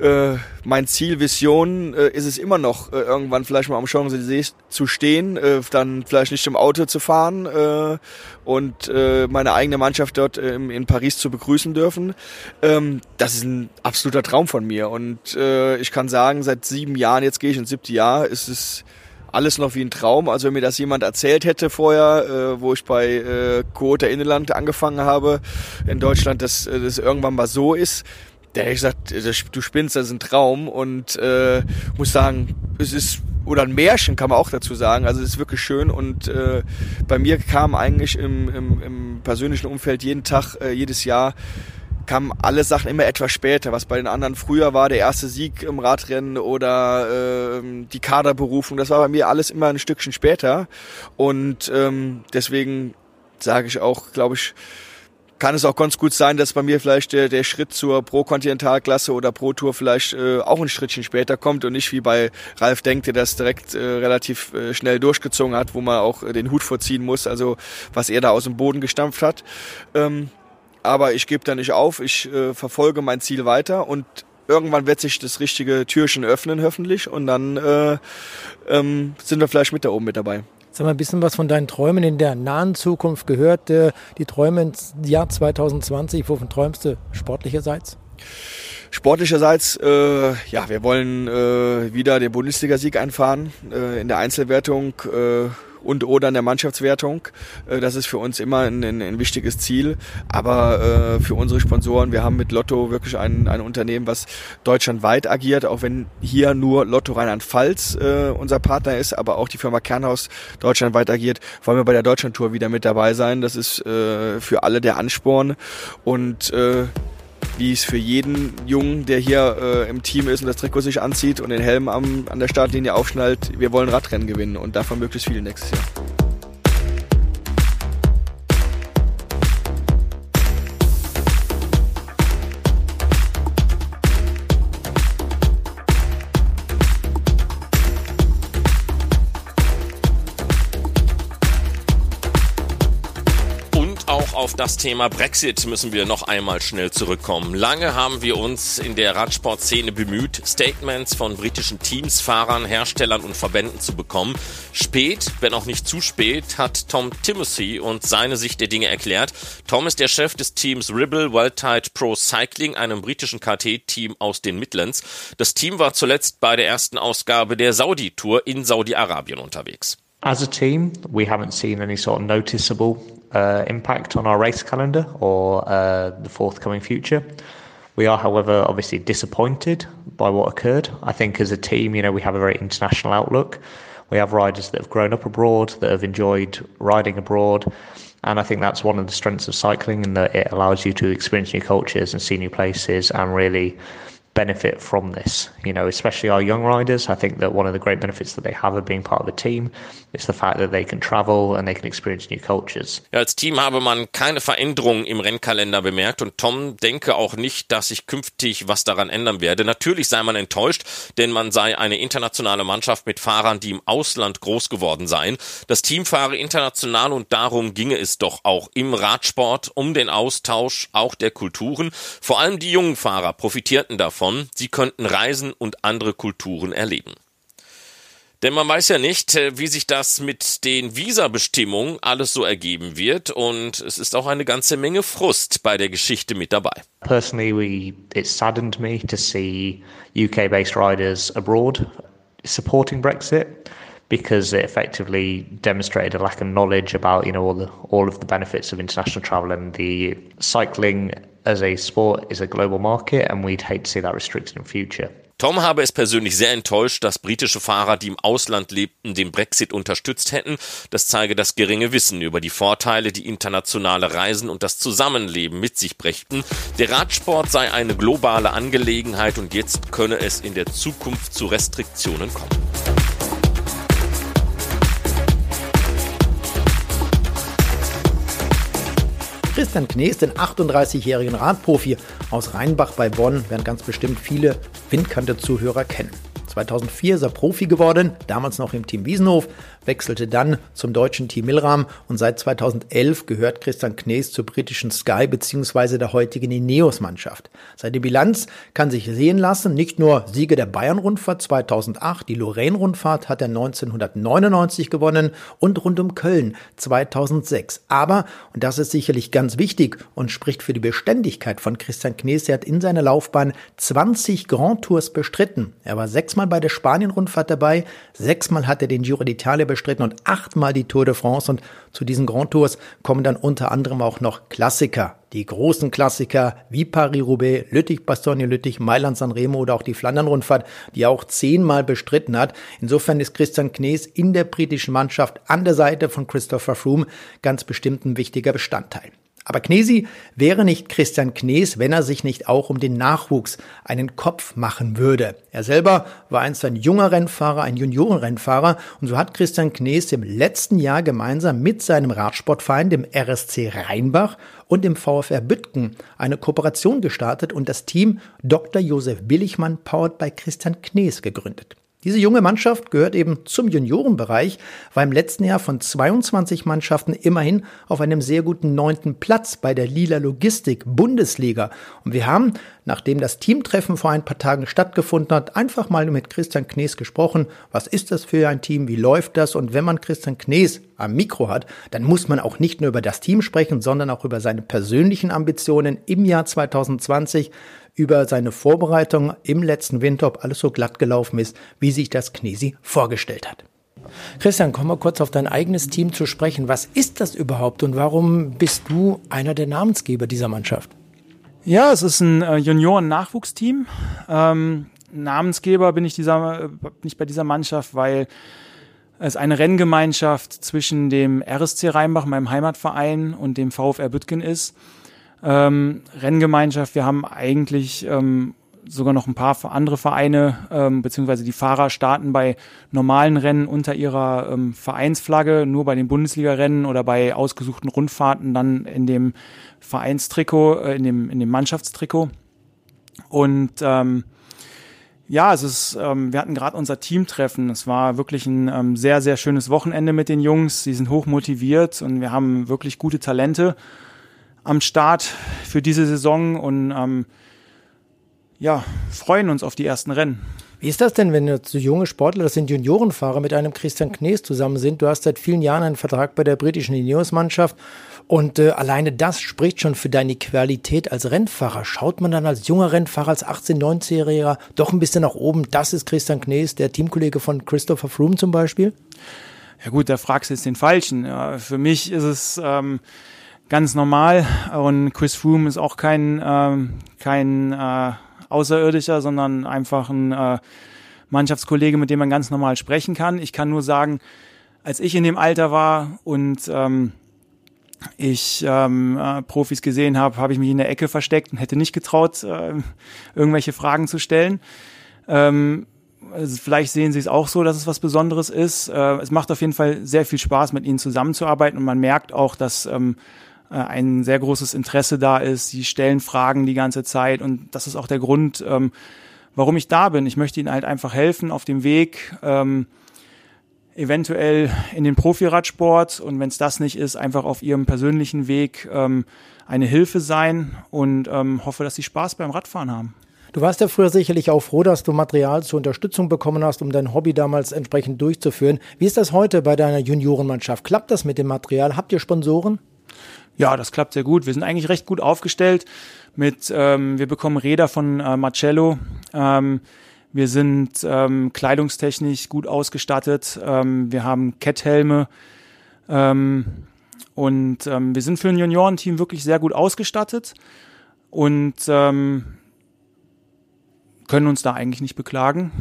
äh, mein Ziel, Vision äh, ist es immer noch, äh, irgendwann vielleicht mal am Champs-Élysées zu stehen, äh, dann vielleicht nicht im Auto zu fahren äh, und äh, meine eigene Mannschaft dort äh, in Paris zu begrüßen dürfen. Ähm, das ist ein absoluter Traum von mir und äh, ich kann sagen, seit sieben Jahren, jetzt gehe ich ins siebte Jahr, ist es alles noch wie ein Traum. Also wenn mir das jemand erzählt hätte vorher, äh, wo ich bei äh, Quota Inneland angefangen habe in Deutschland, dass äh, das irgendwann mal so ist, der hätte gesagt, du spinnst, das ist ein Traum und äh, muss sagen, es ist oder ein Märchen kann man auch dazu sagen. Also es ist wirklich schön und äh, bei mir kam eigentlich im, im, im persönlichen Umfeld jeden Tag, äh, jedes Jahr kamen alle Sachen immer etwas später, was bei den anderen früher war, der erste Sieg im Radrennen oder äh, die Kaderberufung, das war bei mir alles immer ein Stückchen später. Und ähm, deswegen sage ich auch, glaube ich, kann es auch ganz gut sein, dass bei mir vielleicht der, der Schritt zur Pro-Kontinentalklasse oder Pro-Tour vielleicht äh, auch ein Schrittchen später kommt und nicht wie bei Ralf Denk, der das direkt äh, relativ äh, schnell durchgezogen hat, wo man auch äh, den Hut vorziehen muss, also was er da aus dem Boden gestampft hat. Ähm, aber ich gebe da nicht auf, ich äh, verfolge mein Ziel weiter und irgendwann wird sich das richtige Türchen öffnen, hoffentlich, und dann äh, ähm, sind wir vielleicht mit da oben mit dabei. Jetzt haben ein bisschen was von deinen Träumen in der nahen Zukunft gehört. Äh, die Träume ins Jahr 2020, wovon träumst du sportlicherseits? Sportlicherseits, äh, ja, wir wollen äh, wieder den Bundesligasieg einfahren äh, in der Einzelwertung. Äh, und oder in der Mannschaftswertung. Äh, das ist für uns immer ein, ein, ein wichtiges Ziel. Aber äh, für unsere Sponsoren, wir haben mit Lotto wirklich ein, ein Unternehmen, was deutschlandweit agiert, auch wenn hier nur Lotto Rheinland-Pfalz äh, unser Partner ist, aber auch die Firma Kernhaus deutschlandweit agiert, wollen wir bei der Deutschlandtour wieder mit dabei sein. Das ist äh, für alle der Ansporn. Und äh, wie es für jeden Jungen, der hier äh, im Team ist und das Trikot sich anzieht und den Helm am, an der Startlinie aufschnallt, wir wollen Radrennen gewinnen und davon möglichst viele nächstes Jahr. Das Thema Brexit müssen wir noch einmal schnell zurückkommen. Lange haben wir uns in der Radsportszene bemüht, Statements von britischen Teams, Fahrern, Herstellern und Verbänden zu bekommen. Spät, wenn auch nicht zu spät, hat Tom Timothy uns seine Sicht der Dinge erklärt. Tom ist der Chef des Teams Ribble Worldtide Pro Cycling, einem britischen KT-Team aus den Midlands. Das Team war zuletzt bei der ersten Ausgabe der Saudi-Tour in Saudi-Arabien unterwegs. As a team, we haven't seen any sort of noticeable uh, impact on our race calendar or uh, the forthcoming future. We are, however, obviously disappointed by what occurred. I think as a team, you know, we have a very international outlook. We have riders that have grown up abroad, that have enjoyed riding abroad. And I think that's one of the strengths of cycling in that it allows you to experience new cultures and see new places and really benefit from this. You know, especially our young riders. I think that one of the great benefits that they have of being part of a team is the fact that they can travel and they can experience new cultures. Ja, als Team habe man keine Veränderungen im Rennkalender bemerkt und Tom denke auch nicht, dass sich künftig was daran ändern werde. Natürlich sei man enttäuscht, denn man sei eine internationale Mannschaft mit Fahrern, die im Ausland groß geworden seien. Das Team fahre international und darum ginge es doch auch im Radsport um den Austausch auch der Kulturen. Vor allem die jungen Fahrer profitierten davon davon, sie könnten reisen und andere Kulturen erleben. Denn man weiß ja nicht, äh, wie sich das mit den Visabestimmungen alles so ergeben wird und es ist auch eine ganze Menge Frust bei der Geschichte mit dabei. Personally, we, it saddened me to see UK-based riders abroad supporting Brexit because it effectively demonstrated a lack of knowledge about you know all the all of the benefits of international travel and the cycling as a sport is a global market and we'd hate to see that restricted in future. Tom habe es persönlich sehr enttäuscht, dass britische Fahrer, die im Ausland lebten, den Brexit unterstützt hätten. Das zeige das geringe Wissen über die Vorteile, die internationale Reisen und das Zusammenleben mit sich brächten. Der Radsport sei eine globale Angelegenheit und jetzt könne es in der Zukunft zu Restriktionen kommen. Christian Knees, den 38-jährigen Radprofi aus Rheinbach bei Bonn, werden ganz bestimmt viele Windkante-Zuhörer kennen. 2004 ist er Profi geworden, damals noch im Team Wiesenhof, wechselte dann zum deutschen Team Milram und seit 2011 gehört Christian Knees zur britischen Sky bzw. der heutigen Ineos-Mannschaft. Seine Bilanz kann sich sehen lassen, nicht nur Siege der Bayern-Rundfahrt 2008, die Lorraine-Rundfahrt hat er 1999 gewonnen und rund um Köln 2006. Aber, und das ist sicherlich ganz wichtig und spricht für die Beständigkeit von Christian Knees, er hat in seiner Laufbahn 20 Grand Tours bestritten. Er war sechsmal bei der Spanien-Rundfahrt dabei, sechsmal hat er den Giro d'Italia bestritten und achtmal die Tour de France. Und zu diesen Grand Tours kommen dann unter anderem auch noch Klassiker. Die großen Klassiker wie Paris-Roubaix, Lüttich-Bastogne-Lüttich, Mailand-San Remo oder auch die Flandern-Rundfahrt, die er auch zehnmal bestritten hat. Insofern ist Christian Knees in der britischen Mannschaft an der Seite von Christopher Froome ganz bestimmt ein wichtiger Bestandteil. Aber Knesi wäre nicht Christian Knees, wenn er sich nicht auch um den Nachwuchs einen Kopf machen würde. Er selber war einst ein junger Rennfahrer, ein Juniorenrennfahrer und so hat Christian Knees im letzten Jahr gemeinsam mit seinem Radsportverein, dem RSC Rheinbach und dem VfR Büttgen eine Kooperation gestartet und das Team Dr. Josef Billigmann Powered by Christian Knees gegründet. Diese junge Mannschaft gehört eben zum Juniorenbereich, war im letzten Jahr von 22 Mannschaften immerhin auf einem sehr guten neunten Platz bei der Lila Logistik Bundesliga. Und wir haben, nachdem das Teamtreffen vor ein paar Tagen stattgefunden hat, einfach mal mit Christian Knees gesprochen. Was ist das für ein Team? Wie läuft das? Und wenn man Christian Knees am Mikro hat, dann muss man auch nicht nur über das Team sprechen, sondern auch über seine persönlichen Ambitionen im Jahr 2020 über seine Vorbereitung im letzten Winter, ob alles so glatt gelaufen ist, wie sich das Knesi vorgestellt hat. Christian, komm mal kurz auf dein eigenes Team zu sprechen. Was ist das überhaupt und warum bist du einer der Namensgeber dieser Mannschaft? Ja, es ist ein äh, Junioren-Nachwuchsteam. Ähm, Namensgeber bin ich, dieser, bin ich bei dieser Mannschaft, weil es eine Renngemeinschaft zwischen dem RSC Rheinbach, meinem Heimatverein, und dem VfR Büttgen ist ähm, Renngemeinschaft. Wir haben eigentlich ähm, sogar noch ein paar andere Vereine, ähm, beziehungsweise die Fahrer starten bei normalen Rennen unter ihrer ähm, Vereinsflagge, nur bei den Bundesliga-Rennen oder bei ausgesuchten Rundfahrten dann in dem Vereinstrikot, äh, in, dem, in dem Mannschaftstrikot. Und ähm, ja, es ist, ähm, wir hatten gerade unser Teamtreffen. Es war wirklich ein ähm, sehr, sehr schönes Wochenende mit den Jungs. Sie sind hoch motiviert und wir haben wirklich gute Talente am Start für diese Saison und ähm, ja, freuen uns auf die ersten Rennen. Wie ist das denn, wenn jetzt so junge Sportler, das sind Juniorenfahrer, mit einem Christian Knees zusammen sind? Du hast seit vielen Jahren einen Vertrag bei der britischen Ineos-Mannschaft und äh, alleine das spricht schon für deine Qualität als Rennfahrer. Schaut man dann als junger Rennfahrer, als 18-, 19-Jähriger doch ein bisschen nach oben? Das ist Christian Knees, der Teamkollege von Christopher Froome zum Beispiel? Ja gut, da fragst du jetzt den Falschen. Ja, für mich ist es... Ähm ganz normal. Und Chris Froome ist auch kein, äh, kein äh, Außerirdischer, sondern einfach ein äh, Mannschaftskollege, mit dem man ganz normal sprechen kann. Ich kann nur sagen, als ich in dem Alter war und ähm, ich ähm, äh, Profis gesehen habe, habe ich mich in der Ecke versteckt und hätte nicht getraut, äh, irgendwelche Fragen zu stellen. Ähm, also vielleicht sehen Sie es auch so, dass es was Besonderes ist. Äh, es macht auf jeden Fall sehr viel Spaß, mit Ihnen zusammenzuarbeiten und man merkt auch, dass ähm, äh, ein sehr großes Interesse da ist. Sie stellen Fragen die ganze Zeit und das ist auch der Grund, ähm, warum ich da bin. Ich möchte ihnen halt einfach helfen auf dem Weg, ähm, eventuell in den Profiradsport und wenn es das nicht ist, einfach auf ihrem persönlichen Weg ähm, eine Hilfe sein und ähm, hoffe, dass sie Spaß beim Radfahren haben. Du warst ja früher sicherlich auch froh, dass du Material zur Unterstützung bekommen hast, um dein Hobby damals entsprechend durchzuführen. Wie ist das heute bei deiner Juniorenmannschaft? Klappt das mit dem Material? Habt ihr Sponsoren? Ja, das klappt sehr gut. Wir sind eigentlich recht gut aufgestellt. Mit, ähm, wir bekommen Räder von äh, Marcello. Ähm, wir sind ähm, kleidungstechnisch gut ausgestattet. Ähm, wir haben Ketthelme. Ähm, und ähm, wir sind für ein Juniorenteam wirklich sehr gut ausgestattet und ähm, können uns da eigentlich nicht beklagen.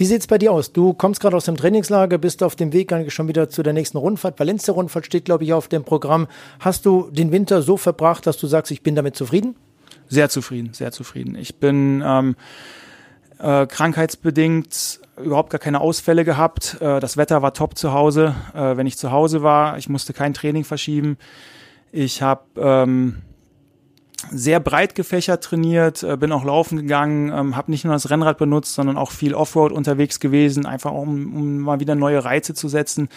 Wie sieht's bei dir aus? Du kommst gerade aus dem Trainingslager, bist auf dem Weg eigentlich schon wieder zu der nächsten Rundfahrt. Valencia-Rundfahrt steht, glaube ich, auf dem Programm. Hast du den Winter so verbracht, dass du sagst, ich bin damit zufrieden? Sehr zufrieden, sehr zufrieden. Ich bin ähm, äh, krankheitsbedingt überhaupt gar keine Ausfälle gehabt. Äh, das Wetter war top zu Hause. Äh, wenn ich zu Hause war, ich musste kein Training verschieben. Ich habe ähm, sehr breit gefächert trainiert, äh, bin auch laufen gegangen, ähm, habe nicht nur das Rennrad benutzt, sondern auch viel Offroad unterwegs gewesen, einfach um, um mal wieder neue Reize zu setzen.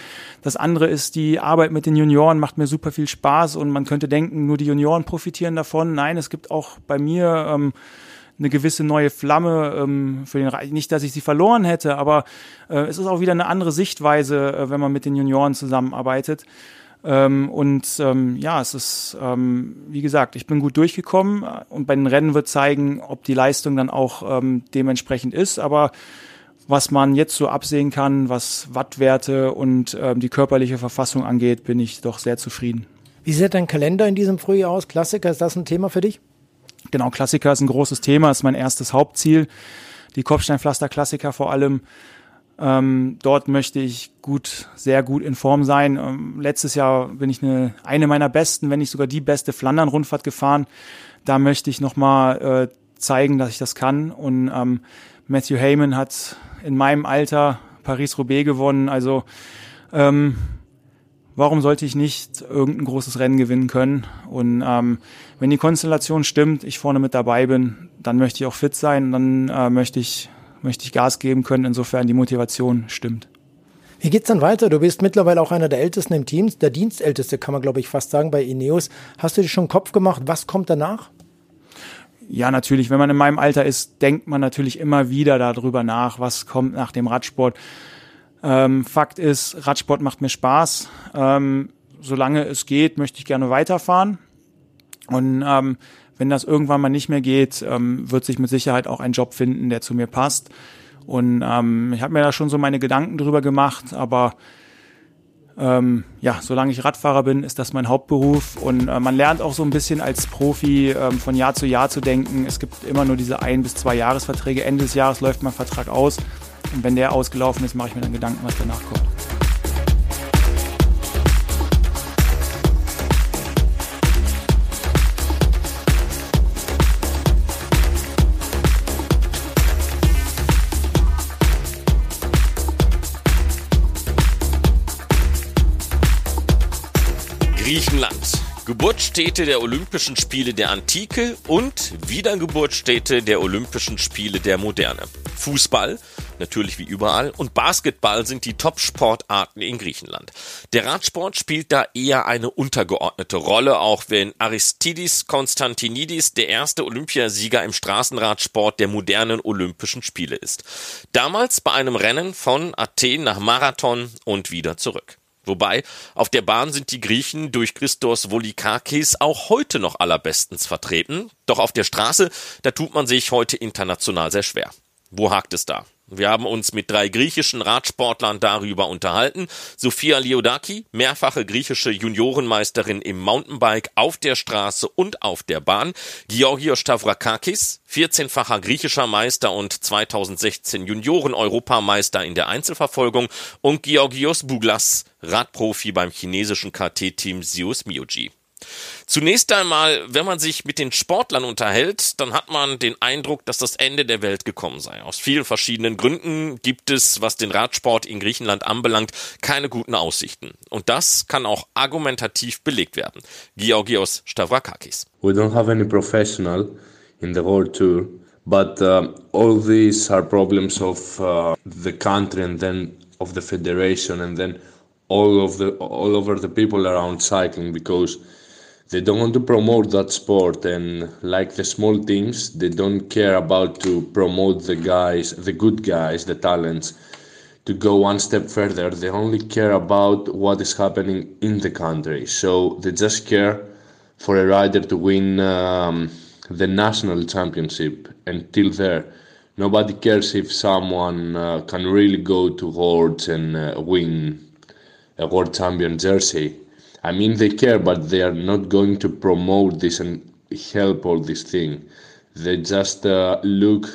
Das andere ist, die Arbeit mit den Junioren macht mir super viel Spaß und man könnte denken, nur die Junioren profitieren davon. Nein, es gibt auch bei mir ähm, eine gewisse neue Flamme ähm, für den Reich. Nicht, dass ich sie verloren hätte, aber äh, es ist auch wieder eine andere Sichtweise, äh, wenn man mit den Junioren zusammenarbeitet. Ähm, und ähm, ja, es ist, ähm, wie gesagt, ich bin gut durchgekommen und bei den Rennen wird zeigen, ob die Leistung dann auch ähm, dementsprechend ist. Aber was man jetzt so absehen kann, was Wattwerte und ähm, die körperliche Verfassung angeht, bin ich doch sehr zufrieden. Wie sieht dein Kalender in diesem Frühjahr aus? Klassiker, ist das ein Thema für dich? Genau, Klassiker ist ein großes Thema, ist mein erstes Hauptziel. Die Kopfsteinpflaster-Klassiker vor allem. Ähm, dort möchte ich gut, sehr gut in Form sein. Ähm, letztes Jahr bin ich eine, eine meiner besten, wenn nicht sogar die beste Flandern-Rundfahrt gefahren. Da möchte ich nochmal äh, zeigen, dass ich das kann. Und ähm, Matthew Heyman hat in meinem Alter Paris-Roubaix gewonnen. Also ähm, warum sollte ich nicht irgendein großes Rennen gewinnen können? Und ähm, wenn die Konstellation stimmt, ich vorne mit dabei bin, dann möchte ich auch fit sein, dann äh, möchte ich möchte ich Gas geben können, insofern die Motivation stimmt. Wie geht's dann weiter? Du bist mittlerweile auch einer der Ältesten im Team, der Dienstälteste kann man glaube ich fast sagen bei Ineos. Hast du dir schon Kopf gemacht, was kommt danach? Ja, natürlich. Wenn man in meinem Alter ist, denkt man natürlich immer wieder darüber nach, was kommt nach dem Radsport. Ähm, Fakt ist, Radsport macht mir Spaß. Ähm, solange es geht, möchte ich gerne weiterfahren. Und ähm, wenn das irgendwann mal nicht mehr geht, ähm, wird sich mit Sicherheit auch ein Job finden, der zu mir passt. Und ähm, ich habe mir da schon so meine Gedanken drüber gemacht, aber ähm, ja, solange ich Radfahrer bin, ist das mein Hauptberuf und äh, man lernt auch so ein bisschen als Profi ähm, von Jahr zu Jahr zu denken. Es gibt immer nur diese ein bis zwei Jahresverträge. Ende des Jahres läuft mein Vertrag aus und wenn der ausgelaufen ist, mache ich mir dann Gedanken, was danach kommt. Griechenland. Geburtsstätte der Olympischen Spiele der Antike und Wiedergeburtsstätte der Olympischen Spiele der Moderne. Fußball, natürlich wie überall, und Basketball sind die Top-Sportarten in Griechenland. Der Radsport spielt da eher eine untergeordnete Rolle, auch wenn Aristidis Konstantinidis der erste Olympiasieger im Straßenradsport der modernen Olympischen Spiele ist. Damals bei einem Rennen von Athen nach Marathon und wieder zurück. Wobei, auf der Bahn sind die Griechen durch Christos Volikakis auch heute noch allerbestens vertreten. Doch auf der Straße, da tut man sich heute international sehr schwer. Wo hakt es da? Wir haben uns mit drei griechischen Radsportlern darüber unterhalten. Sophia Liodaki, mehrfache griechische Juniorenmeisterin im Mountainbike auf der Straße und auf der Bahn. Georgios Stavrakakis, 14-facher griechischer Meister und 2016 Junioren-Europameister in der Einzelverfolgung. Und Georgios Buglas, Radprofi beim chinesischen KT-Team Sius Mioji. Zunächst einmal, wenn man sich mit den Sportlern unterhält, dann hat man den Eindruck, dass das Ende der Welt gekommen sei. Aus vielen verschiedenen Gründen gibt es, was den Radsport in Griechenland anbelangt, keine guten Aussichten. Und das kann auch argumentativ belegt werden. Georgios Stavrakakis. We don't have any professional in the World Tour, but uh, all these are problems of uh, the country and then of the federation and then all of the all over the people around cycling because they don't want to promote that sport and like the small teams they don't care about to promote the guys the good guys the talents to go one step further. They only care about what is happening in the country. So they just care for a rider to win um, the national championship until there. Nobody cares if someone uh, can really go to worlds and uh, win a world champion jersey I mean, they care, but they are not going to promote this and help all this thing. They just uh, look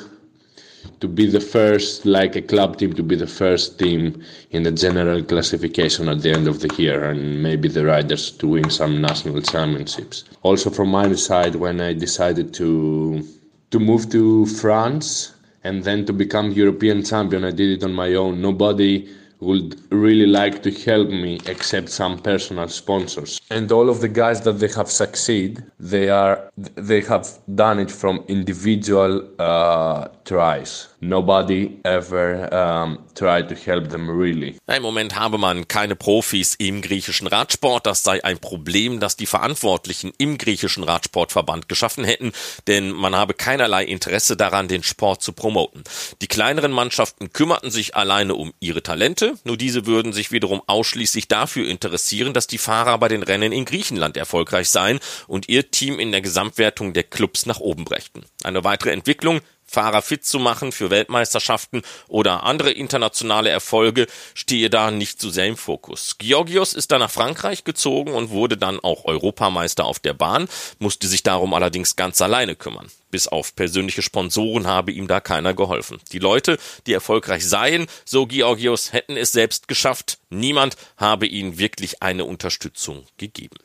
to be the first, like a club team, to be the first team in the general classification at the end of the year, and maybe the riders to win some national championships. Also, from my side, when I decided to to move to France and then to become European champion, I did it on my own. Nobody would really like to help me except some personal sponsors. And all of the guys that they have succeed they are they have done it from individual uh, tries. Nobody ever um, tried to help them really. Im Moment habe man keine Profis im griechischen Radsport. Das sei ein Problem das die Verantwortlichen im griechischen Radsportverband geschaffen hätten denn man habe keinerlei Interesse daran den Sport zu promoten. Die kleineren Mannschaften kümmerten sich alleine um ihre Talente nur diese würden sich wiederum ausschließlich dafür interessieren, dass die Fahrer bei den Rennen in Griechenland erfolgreich seien und ihr Team in der Gesamtwertung der Clubs nach oben brächten. Eine weitere Entwicklung Fahrer fit zu machen für Weltmeisterschaften oder andere internationale Erfolge stehe da nicht so sehr im Fokus. Georgios ist dann nach Frankreich gezogen und wurde dann auch Europameister auf der Bahn, musste sich darum allerdings ganz alleine kümmern. Bis auf persönliche Sponsoren habe ihm da keiner geholfen. Die Leute, die erfolgreich seien, so Georgios, hätten es selbst geschafft. Niemand habe ihnen wirklich eine Unterstützung gegeben.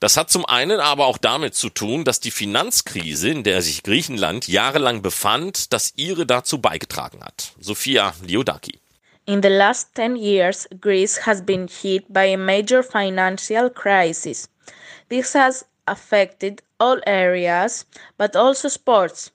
Das hat zum einen aber auch damit zu tun, dass die Finanzkrise, in der sich Griechenland jahrelang befand, dass ihre dazu beigetragen hat. Sophia Liodaki. In the last 10 years, Greece has been hit by a major financial crisis. This has affected all areas, but also sports.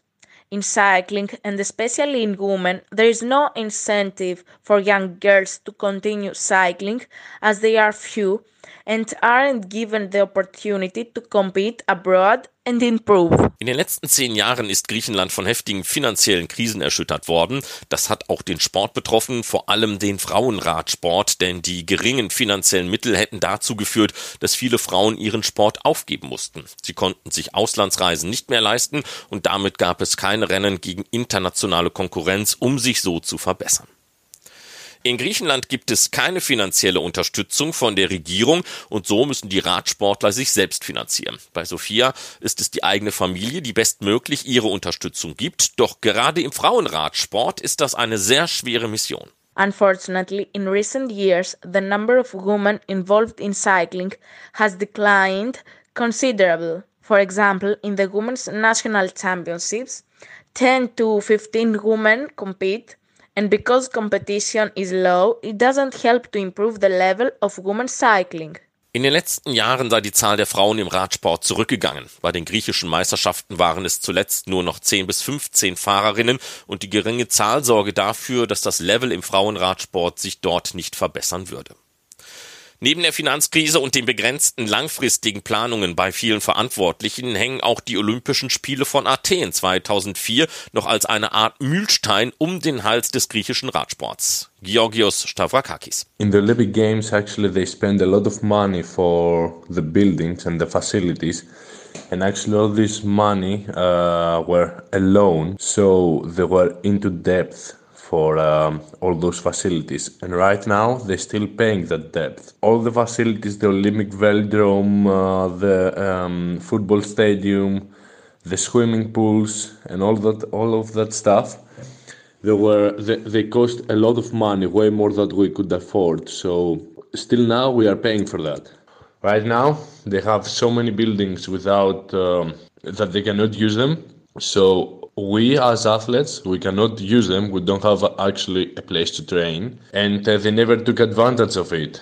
In cycling, and especially in women, there is no incentive for young girls to continue cycling as they are few and aren't given the opportunity to compete abroad and improve. In den letzten zehn Jahren ist Griechenland von heftigen finanziellen Krisen erschüttert worden. Das hat auch den Sport betroffen, vor allem den Frauenradsport, denn die geringen finanziellen Mittel hätten dazu geführt, dass viele Frauen ihren Sport aufgeben mussten. Sie konnten sich Auslandsreisen nicht mehr leisten und damit gab es keine Rennen gegen internationale Konkurrenz, um sich so zu verbessern. In Griechenland gibt es keine finanzielle Unterstützung von der Regierung und so müssen die Radsportler sich selbst finanzieren. Bei Sophia ist es die eigene Familie, die bestmöglich ihre Unterstützung gibt, doch gerade im Frauenradsport ist das eine sehr schwere Mission. Unfortunately, in recent years, the number of women involved in cycling has declined considerably. For example, in the Women's National Championships, 10 to 15 women compete, and because competition is low, it doesn't help to improve the level of women's cycling. In den letzten Jahren sei die Zahl der Frauen im Radsport zurückgegangen. Bei den griechischen Meisterschaften waren es zuletzt nur noch 10 bis 15 Fahrerinnen und die geringe Zahl sorge dafür, dass das Level im Frauenradsport sich dort nicht verbessern würde. Neben der Finanzkrise und den begrenzten langfristigen Planungen bei vielen Verantwortlichen hängen auch die Olympischen Spiele von Athen 2004 noch als eine Art Mühlstein um den Hals des griechischen Radsports. Georgios Stavrakakis. In the Olympic Games, actually, they spend a lot of money for the buildings and the facilities. And actually, all this money uh, were a loan, so they were into depth for um, all those facilities. And right now, they're still paying that debt. All the facilities, the Olympic Velodrome, uh, the um, football stadium, the swimming pools, and all that, all of that stuff, they were they, they cost a lot of money, way more than we could afford. So still now, we are paying for that. Right now, they have so many buildings without um, that they cannot use them. So we as athletes we cannot use them. We don't have actually a place to train. And uh, they never took advantage of it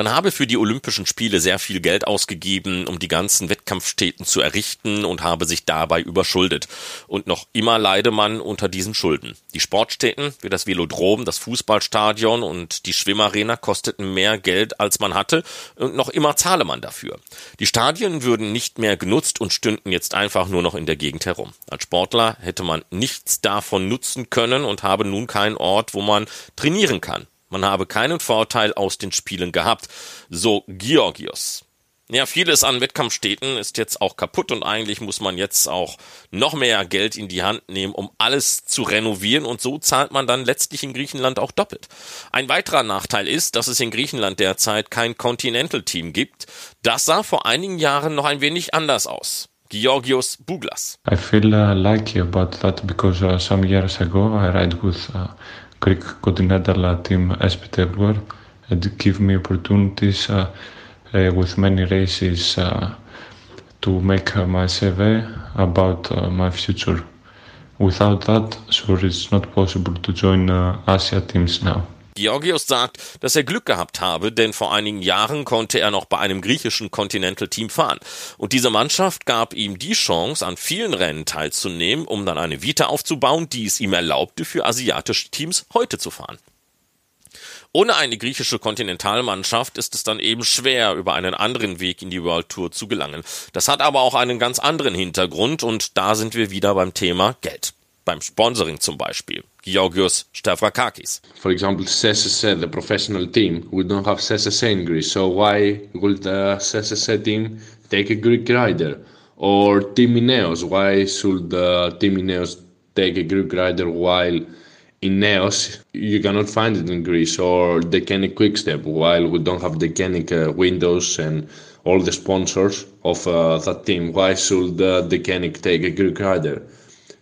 Man habe für die Olympischen Spiele sehr viel Geld ausgegeben, um die ganzen Wettkampfstätten zu errichten und habe sich dabei überschuldet. Und noch immer leide man unter diesen Schulden. Die Sportstätten wie das Velodrom, das Fußballstadion und die Schwimmarena kosteten mehr Geld, als man hatte, und noch immer zahle man dafür. Die Stadien würden nicht mehr genutzt und stünden jetzt einfach nur noch in der Gegend herum. Als Sportler hätte man nichts davon nutzen können und habe nun keinen Ort, wo man trainieren kann. Man habe keinen Vorteil aus den Spielen gehabt, so Georgios. Ja, vieles an Wettkampfstädten ist jetzt auch kaputt und eigentlich muss man jetzt auch noch mehr Geld in die Hand nehmen, um alles zu renovieren und so zahlt man dann letztlich in Griechenland auch doppelt. Ein weiterer Nachteil ist, dass es in Griechenland derzeit kein Continental Team gibt. Das sah vor einigen Jahren noch ein wenig anders aus. Georgios Bouglas. I feel uh, lucky about that because uh, some years ago I ride with uh, Greek continental team SPTWR and give me opportunities uh, uh, with many races uh, to make my CV about my future. Without that, sure it's not possible to join Asia teams now. Georgios sagt, dass er Glück gehabt habe, denn vor einigen Jahren konnte er noch bei einem griechischen Continental Team fahren. Und diese Mannschaft gab ihm die Chance, an vielen Rennen teilzunehmen, um dann eine Vita aufzubauen, die es ihm erlaubte, für asiatische Teams heute zu fahren. Ohne eine griechische Kontinentalmannschaft ist es dann eben schwer, über einen anderen Weg in die World Tour zu gelangen. Das hat aber auch einen ganz anderen Hintergrund und da sind wir wieder beim Thema Geld. Beim Sponsoring zum Beispiel. Georgios Stavrakakis. For example, CSSA, the professional team, we don't have CSSA in Greece, so why would the CSSA team take a Greek rider? Or Team Ineos, why should the Team Ineos take a Greek rider while in Neos, you cannot find it in Greece, or Decanic Quickstep, while we don't have Decanic uh, windows and all the sponsors of uh, that team. Why should uh, Decanic take a Greek rider?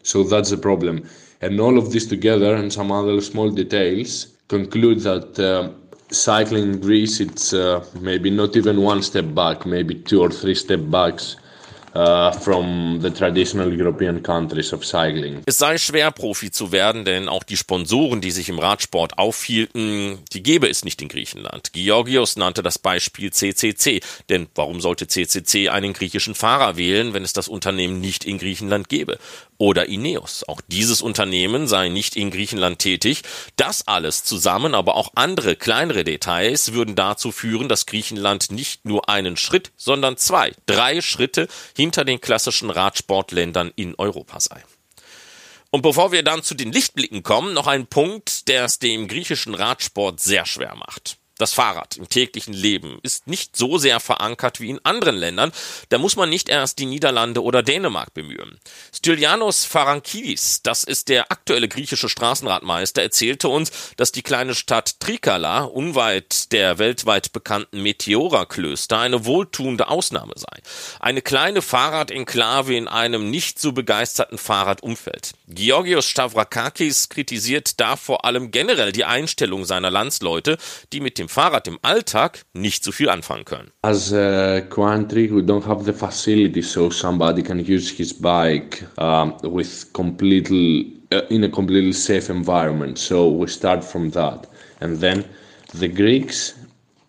So that's the problem. And all of this together and some other small details conclude that uh, cycling in Greece, it's uh, maybe not even one step back, maybe two or three step backs uh, from the traditional European countries of cycling. Es sei schwer, Profi zu werden, denn auch die Sponsoren, die sich im Radsport aufhielten, die gäbe es nicht in Griechenland. Georgios nannte das Beispiel CCC. Denn warum sollte CCC einen griechischen Fahrer wählen, wenn es das Unternehmen nicht in Griechenland gäbe? Oder Ineos. Auch dieses Unternehmen sei nicht in Griechenland tätig. Das alles zusammen, aber auch andere kleinere Details würden dazu führen, dass Griechenland nicht nur einen Schritt, sondern zwei, drei Schritte hinter den klassischen Radsportländern in Europa sei. Und bevor wir dann zu den Lichtblicken kommen, noch ein Punkt, der es dem griechischen Radsport sehr schwer macht. Das Fahrrad im täglichen Leben ist nicht so sehr verankert wie in anderen Ländern. Da muss man nicht erst die Niederlande oder Dänemark bemühen. Stylianos Farankidis, das ist der aktuelle griechische Straßenradmeister, erzählte uns, dass die kleine Stadt Trikala, unweit der weltweit bekannten Meteora-Klöster, eine wohltuende Ausnahme sei. Eine kleine Fahrradenklave in einem nicht so begeisterten Fahrradumfeld. Georgios Stavrakakis kritisiert da vor allem generell die Einstellung seiner Landsleute, die mit dem dem Fahrrad im Alltag nicht so viel anfangen können. As a country, we don't have the facility so somebody can use his bike um, with completely uh, in a completely safe environment. So we start from that, and then the Greeks.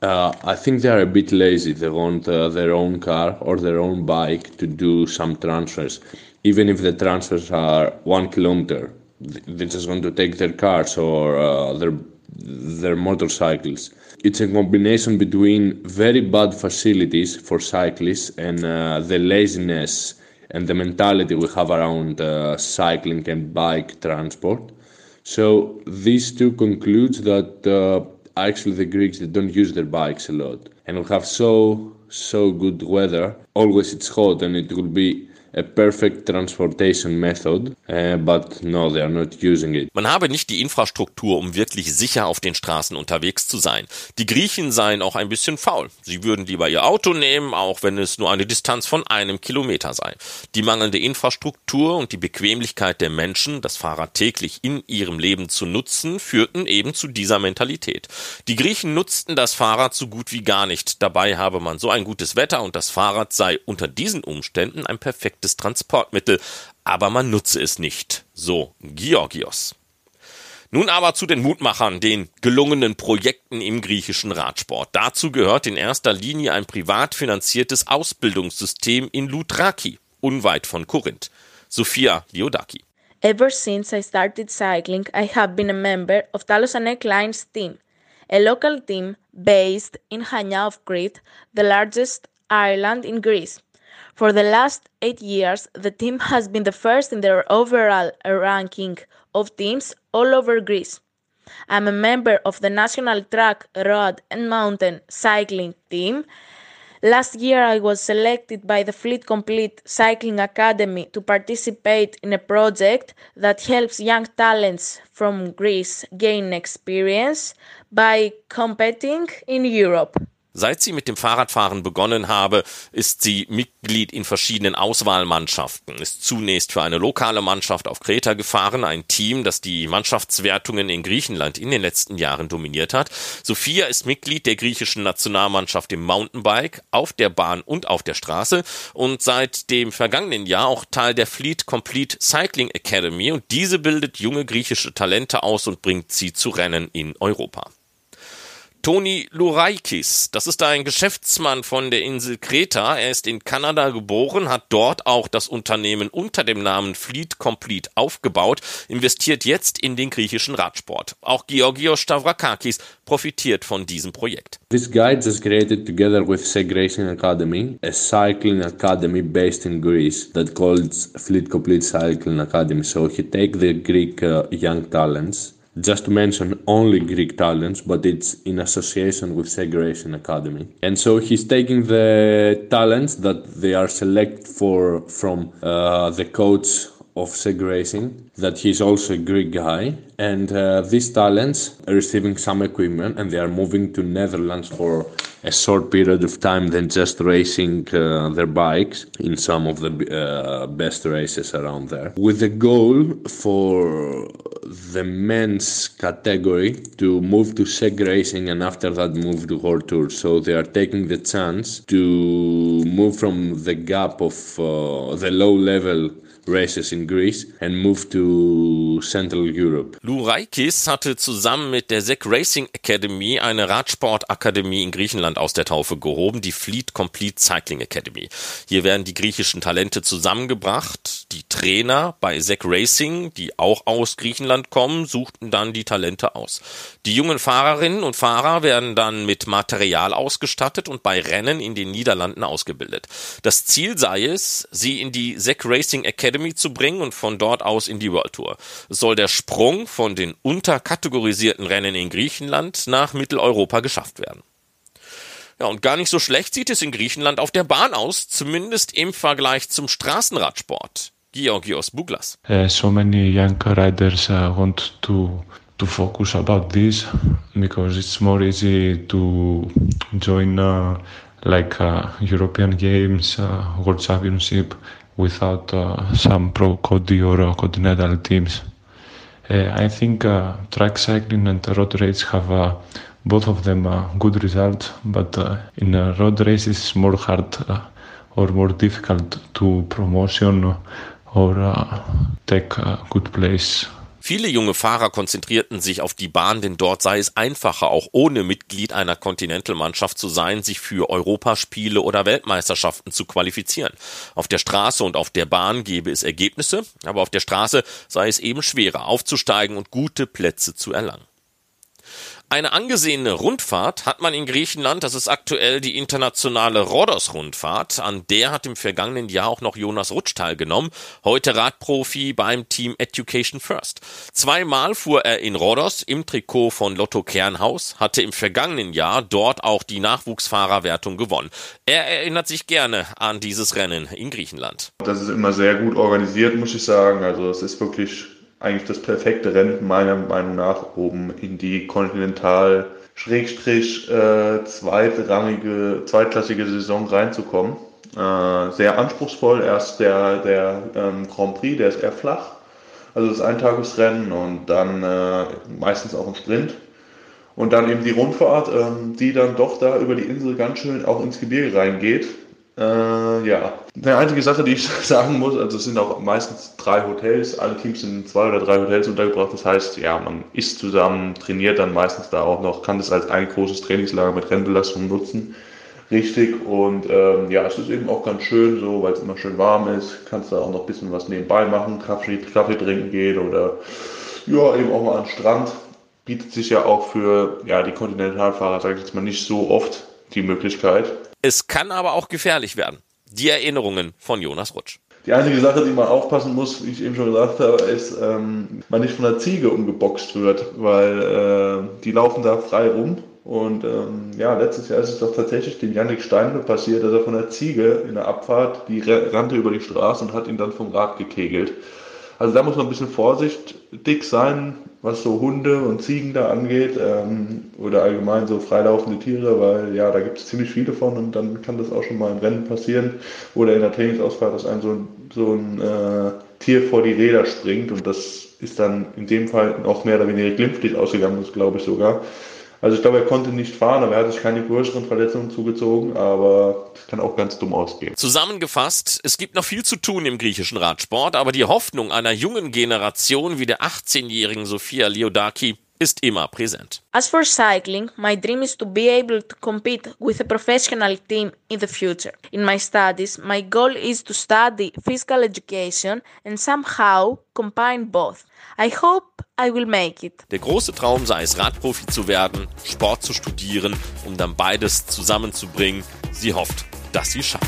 Uh, I think they are a bit lazy. They want uh, their own car or their own bike to do some transfers, even if the transfers are one kilometer. They're just going to take their cars or uh, their their motorcycles. It's a combination between very bad facilities for cyclists and uh, the laziness and the mentality we have around uh, cycling and bike transport. So these two concludes that uh, actually the Greeks they don't use their bikes a lot, and we have so so good weather. Always it's hot, and it will be Man habe nicht die Infrastruktur, um wirklich sicher auf den Straßen unterwegs zu sein. Die Griechen seien auch ein bisschen faul. Sie würden lieber ihr Auto nehmen, auch wenn es nur eine Distanz von einem Kilometer sei. Die mangelnde Infrastruktur und die Bequemlichkeit der Menschen, das Fahrrad täglich in ihrem Leben zu nutzen, führten eben zu dieser Mentalität. Die Griechen nutzten das Fahrrad so gut wie gar nicht. Dabei habe man so ein gutes Wetter und das Fahrrad sei unter diesen Umständen ein perfekt perfektes Transportmittel, aber man nutze es nicht. So Georgios. Nun aber zu den Mutmachern, den gelungenen Projekten im griechischen Radsport. Dazu gehört in erster Linie ein privat finanziertes Ausbildungssystem in Loutraki, unweit von Korinth. Sophia Liodaki. Ever since I started cycling, I have been a member of Talos Anek Lines team, a local team based in Hania of Crete, the largest island in Greece. For the last eight years, the team has been the first in their overall ranking of teams all over Greece. I'm a member of the national track, road, and mountain cycling team. Last year, I was selected by the Fleet Complete Cycling Academy to participate in a project that helps young talents from Greece gain experience by competing in Europe. Seit sie mit dem Fahrradfahren begonnen habe, ist sie Mitglied in verschiedenen Auswahlmannschaften, ist zunächst für eine lokale Mannschaft auf Kreta gefahren, ein Team, das die Mannschaftswertungen in Griechenland in den letzten Jahren dominiert hat. Sophia ist Mitglied der griechischen Nationalmannschaft im Mountainbike, auf der Bahn und auf der Straße und seit dem vergangenen Jahr auch Teil der Fleet Complete Cycling Academy und diese bildet junge griechische Talente aus und bringt sie zu Rennen in Europa. Toni Louraikis, das ist ein Geschäftsmann von der Insel Kreta. Er ist in Kanada geboren, hat dort auch das Unternehmen unter dem Namen Fleet Complete aufgebaut, investiert jetzt in den griechischen Radsport. Auch Georgios Stavrakakis profitiert von diesem Projekt. This guide is created together with Seg Academy, a cycling academy based in Greece that calls Fleet Complete Cycling Academy. So he take the Greek uh, young talents just to mention only Greek talents, but it's in association with Segregation Academy. And so he's taking the talents that they are selected for from uh, the coach of seg racing that he's also a Greek guy, and uh, these talents are receiving some equipment and they are moving to Netherlands for a short period of time than just racing uh, their bikes in some of the uh, best races around there. With the goal for the men's category to move to seg racing and after that move to World Tour. So they are taking the chance to move from the gap of uh, the low level races in Greece and moved to Central Europe. Lou Raikis hatte zusammen mit der SEC Racing Academy eine Radsportakademie in Griechenland aus der Taufe gehoben, die Fleet Complete Cycling Academy. Hier werden die griechischen Talente zusammengebracht. Die Trainer bei SEC Racing, die auch aus Griechenland kommen, suchten dann die Talente aus. Die jungen Fahrerinnen und Fahrer werden dann mit Material ausgestattet und bei Rennen in den Niederlanden ausgebildet. Das Ziel sei es, sie in die SEC Racing Academy Academy zu bringen und von dort aus in die World Tour. Soll der Sprung von den unterkategorisierten Rennen in Griechenland nach Mitteleuropa geschafft werden. Ja, und gar nicht so schlecht sieht es in Griechenland auf der Bahn aus, zumindest im Vergleich zum Straßenradsport. Georgios Bouglas. Uh, so many young riders uh, want to to focus about this because it's more easy to join uh, like uh, European Games, uh, World Championship without uh, some pro Cody or continental teams. Uh, I think uh, track cycling and road race have both of them good results, but in road races it's more hard or more difficult to promotion or take a good place Viele junge Fahrer konzentrierten sich auf die Bahn, denn dort sei es einfacher, auch ohne Mitglied einer Continental-Mannschaft zu sein, sich für Europaspiele oder Weltmeisterschaften zu qualifizieren. Auf der Straße und auf der Bahn gebe es Ergebnisse, aber auf der Straße sei es eben schwerer, aufzusteigen und gute Plätze zu erlangen. Eine angesehene Rundfahrt hat man in Griechenland, das ist aktuell die internationale Rhodos-Rundfahrt. An der hat im vergangenen Jahr auch noch Jonas Rutsch teilgenommen, heute Radprofi beim Team Education First. Zweimal fuhr er in Rhodos im Trikot von Lotto Kernhaus, hatte im vergangenen Jahr dort auch die Nachwuchsfahrerwertung gewonnen. Er erinnert sich gerne an dieses Rennen in Griechenland. Das ist immer sehr gut organisiert, muss ich sagen. Also es ist wirklich eigentlich das perfekte Rennen meiner Meinung nach, um in die Kontinental Schrägstrich äh, zweitrangige, zweitklassige Saison reinzukommen. Äh, sehr anspruchsvoll. Erst der, der ähm, Grand Prix, der ist eher flach. Also das Eintagesrennen und dann äh, meistens auch ein Sprint. Und dann eben die Rundfahrt, ähm, die dann doch da über die Insel ganz schön auch ins Gebirge reingeht. Äh, ja, eine einzige Sache, die ich sagen muss, also es sind auch meistens drei Hotels, alle Teams sind in zwei oder drei Hotels untergebracht. Das heißt, ja, man isst zusammen, trainiert dann meistens da auch noch, kann das als ein großes Trainingslager mit Rennbelastung nutzen. Richtig und ähm, ja, es ist eben auch ganz schön so, weil es immer schön warm ist. Kannst da auch noch ein bisschen was nebenbei machen, Kaffee, Kaffee trinken gehen oder ja, eben auch mal an den Strand. Bietet sich ja auch für ja, die Kontinentalfahrer, sage ich jetzt mal, nicht so oft die Möglichkeit. Es kann aber auch gefährlich werden. Die Erinnerungen von Jonas Rutsch. Die einzige Sache, die man aufpassen muss, wie ich eben schon gesagt habe, ist, ähm, man nicht von der Ziege umgeboxt wird, weil äh, die laufen da frei rum. Und ähm, ja, letztes Jahr ist es doch tatsächlich dem Yannick Steinle passiert, dass er von der Ziege in der Abfahrt, die rannte über die Straße und hat ihn dann vom Rad gekegelt. Also da muss man ein bisschen vorsichtig sein, was so Hunde und Ziegen da angeht ähm, oder allgemein so freilaufende Tiere, weil ja, da gibt es ziemlich viele von und dann kann das auch schon mal im Rennen passieren oder in der Trainingsausfahrt, dass ein so ein, so ein äh, Tier vor die Räder springt und das ist dann in dem Fall auch mehr oder weniger glimpflich ausgegangen, das glaube ich sogar. Also ich glaube, er konnte nicht fahren, aber er hat sich keine größeren Verletzungen zugezogen, aber das kann auch ganz dumm ausgehen. Zusammengefasst, es gibt noch viel zu tun im griechischen Radsport, aber die Hoffnung einer jungen Generation wie der 18-jährigen Sofia Liodaki ist immer präsent. As for cycling, my dream is to be able to compete with a professional team in the future. In my studies, my goal is to study physical education and somehow combine both. I hope I will make it. Der große Traum sei es, Radprofi zu werden, Sport zu studieren, um dann beides zusammenzubringen. Sie hofft, dass sie schafft.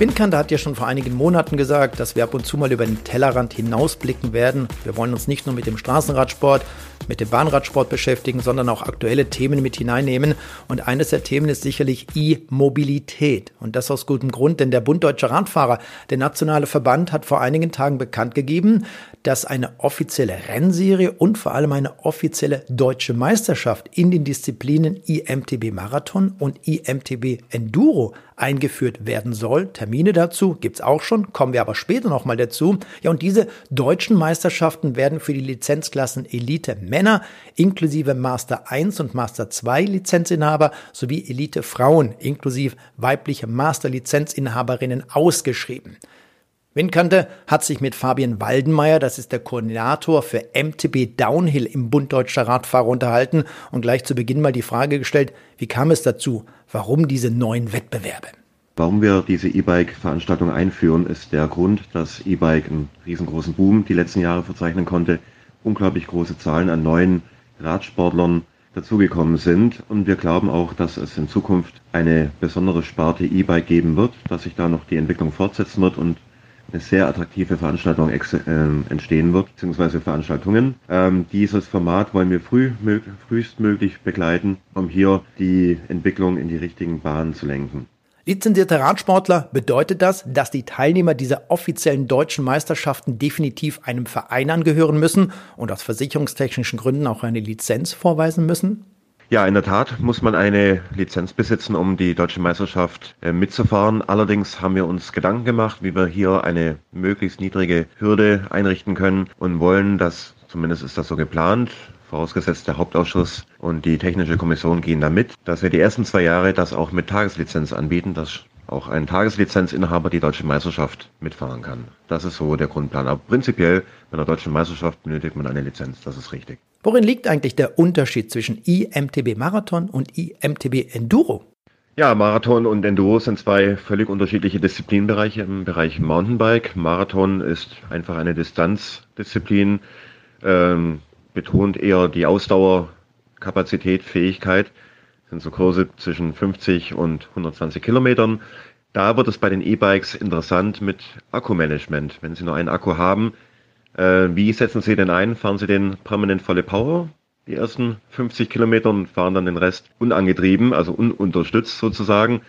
Windkanter hat ja schon vor einigen Monaten gesagt, dass wir ab und zu mal über den Tellerrand hinausblicken werden. Wir wollen uns nicht nur mit dem Straßenradsport, mit dem Bahnradsport beschäftigen, sondern auch aktuelle Themen mit hineinnehmen. Und eines der Themen ist sicherlich E-Mobilität. Und das aus gutem Grund, denn der Bund Deutscher Radfahrer, der nationale Verband, hat vor einigen Tagen bekannt gegeben, dass eine offizielle Rennserie und vor allem eine offizielle deutsche Meisterschaft in den Disziplinen IMTB Marathon und IMTB Enduro eingeführt werden soll. Termine dazu gibt's auch schon, kommen wir aber später nochmal dazu. Ja, und diese deutschen Meisterschaften werden für die Lizenzklassen Elite Männer inklusive Master 1 und Master 2 Lizenzinhaber sowie Elite Frauen inklusive weibliche Master Lizenzinhaberinnen ausgeschrieben. Windkante hat sich mit Fabian Waldenmeier, das ist der Koordinator für MTB Downhill im Bund Deutscher Radfahrer unterhalten und gleich zu Beginn mal die Frage gestellt, wie kam es dazu? Warum diese neuen Wettbewerbe? Warum wir diese E-Bike-Veranstaltung einführen, ist der Grund, dass E-Bike einen riesengroßen Boom die letzten Jahre verzeichnen konnte, unglaublich große Zahlen an neuen Radsportlern dazugekommen sind und wir glauben auch, dass es in Zukunft eine besondere Sparte E-Bike geben wird, dass sich da noch die Entwicklung fortsetzen wird und eine sehr attraktive Veranstaltung äh, entstehen wird, beziehungsweise Veranstaltungen. Ähm, dieses Format wollen wir früh, frühestmöglich begleiten, um hier die Entwicklung in die richtigen Bahnen zu lenken. Lizenzierte Radsportler bedeutet das, dass die Teilnehmer dieser offiziellen deutschen Meisterschaften definitiv einem Verein angehören müssen und aus versicherungstechnischen Gründen auch eine Lizenz vorweisen müssen? Ja, in der Tat muss man eine Lizenz besitzen, um die deutsche Meisterschaft äh, mitzufahren. Allerdings haben wir uns Gedanken gemacht, wie wir hier eine möglichst niedrige Hürde einrichten können und wollen, dass, zumindest ist das so geplant, vorausgesetzt der Hauptausschuss und die technische Kommission gehen damit, dass wir die ersten zwei Jahre das auch mit Tageslizenz anbieten, dass auch ein Tageslizenzinhaber die deutsche Meisterschaft mitfahren kann. Das ist so der Grundplan. Aber prinzipiell bei einer deutschen Meisterschaft benötigt man eine Lizenz, das ist richtig. Worin liegt eigentlich der Unterschied zwischen IMTB Marathon und IMTB Enduro? Ja, Marathon und Enduro sind zwei völlig unterschiedliche Disziplinbereiche im Bereich Mountainbike. Marathon ist einfach eine Distanzdisziplin, ähm, betont eher die Ausdauer, Kapazität, Fähigkeit. Sind so Kurse zwischen 50 und 120 Kilometern. Da wird es bei den E-Bikes interessant mit Akkumanagement. Wenn Sie nur einen Akku haben, äh, wie setzen Sie den ein? Fahren Sie den permanent volle Power? Die ersten 50 Kilometer und fahren dann den Rest unangetrieben, also ununterstützt sozusagen.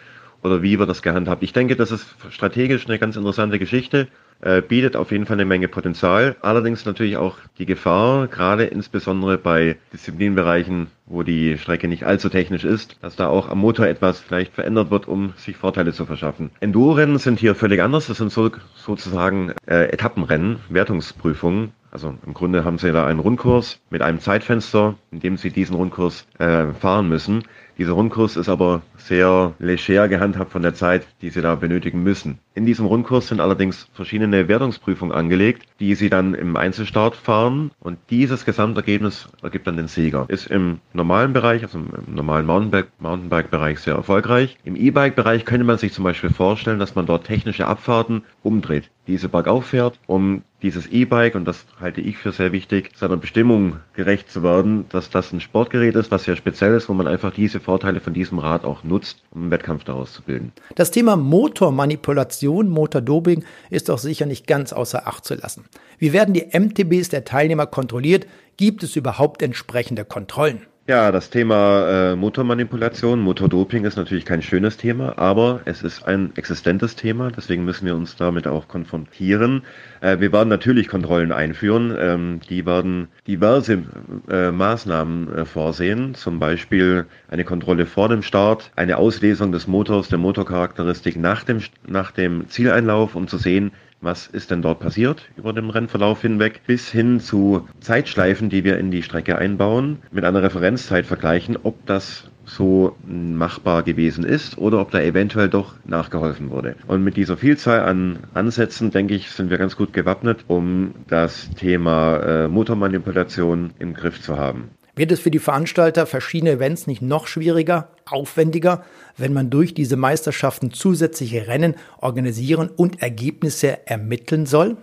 Oder wie wird das gehandhabt? Ich denke, das ist strategisch eine ganz interessante Geschichte äh, bietet auf jeden Fall eine Menge Potenzial. Allerdings natürlich auch die Gefahr, gerade insbesondere bei Disziplinbereichen, wo die Strecke nicht allzu technisch ist, dass da auch am Motor etwas vielleicht verändert wird, um sich Vorteile zu verschaffen. Enduro-Rennen sind hier völlig anders. Das sind so, sozusagen äh, Etappenrennen, Wertungsprüfungen. Also im Grunde haben sie da einen Rundkurs mit einem Zeitfenster, in dem sie diesen Rundkurs äh, fahren müssen. Dieser Rundkurs ist aber sehr leger gehandhabt von der Zeit, die Sie da benötigen müssen. In diesem Rundkurs sind allerdings verschiedene Wertungsprüfungen angelegt, die Sie dann im Einzelstart fahren und dieses Gesamtergebnis ergibt dann den Sieger. Ist im normalen Bereich, also im normalen Mountainbike-Bereich sehr erfolgreich. Im E-Bike-Bereich könnte man sich zum Beispiel vorstellen, dass man dort technische Abfahrten umdreht, diese bergauf fährt, um dieses E-Bike, und das halte ich für sehr wichtig, seiner Bestimmung gerecht zu werden, dass das ein Sportgerät ist, was sehr speziell ist, wo man einfach diese Vorteile von diesem Rad auch nutzt, um einen Wettkampf daraus zu bilden. Das Thema Motormanipulation, Motordoping ist doch sicher nicht ganz außer Acht zu lassen. Wie werden die MTBs der Teilnehmer kontrolliert? Gibt es überhaupt entsprechende Kontrollen? Ja, das Thema äh, Motormanipulation, Motordoping ist natürlich kein schönes Thema, aber es ist ein existentes Thema, deswegen müssen wir uns damit auch konfrontieren. Äh, wir werden natürlich Kontrollen einführen, ähm, die werden diverse äh, Maßnahmen äh, vorsehen, zum Beispiel eine Kontrolle vor dem Start, eine Auslesung des Motors, der Motorcharakteristik nach dem, nach dem Zieleinlauf, um zu sehen, was ist denn dort passiert über den Rennverlauf hinweg, bis hin zu Zeitschleifen, die wir in die Strecke einbauen, mit einer Referenzzeit vergleichen, ob das so machbar gewesen ist oder ob da eventuell doch nachgeholfen wurde. Und mit dieser Vielzahl an Ansätzen, denke ich, sind wir ganz gut gewappnet, um das Thema äh, Motormanipulation im Griff zu haben. Wird es für die Veranstalter verschiedene Events nicht noch schwieriger, aufwendiger, wenn man durch diese Meisterschaften zusätzliche Rennen organisieren und Ergebnisse ermitteln soll?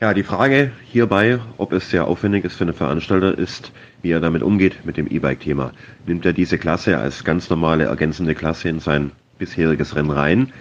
Ja, die Frage hierbei, ob es sehr aufwendig ist für einen Veranstalter, ist, wie er damit umgeht mit dem E-Bike-Thema. Nimmt er diese Klasse als ganz normale ergänzende Klasse in sein bisheriges Rennen rein?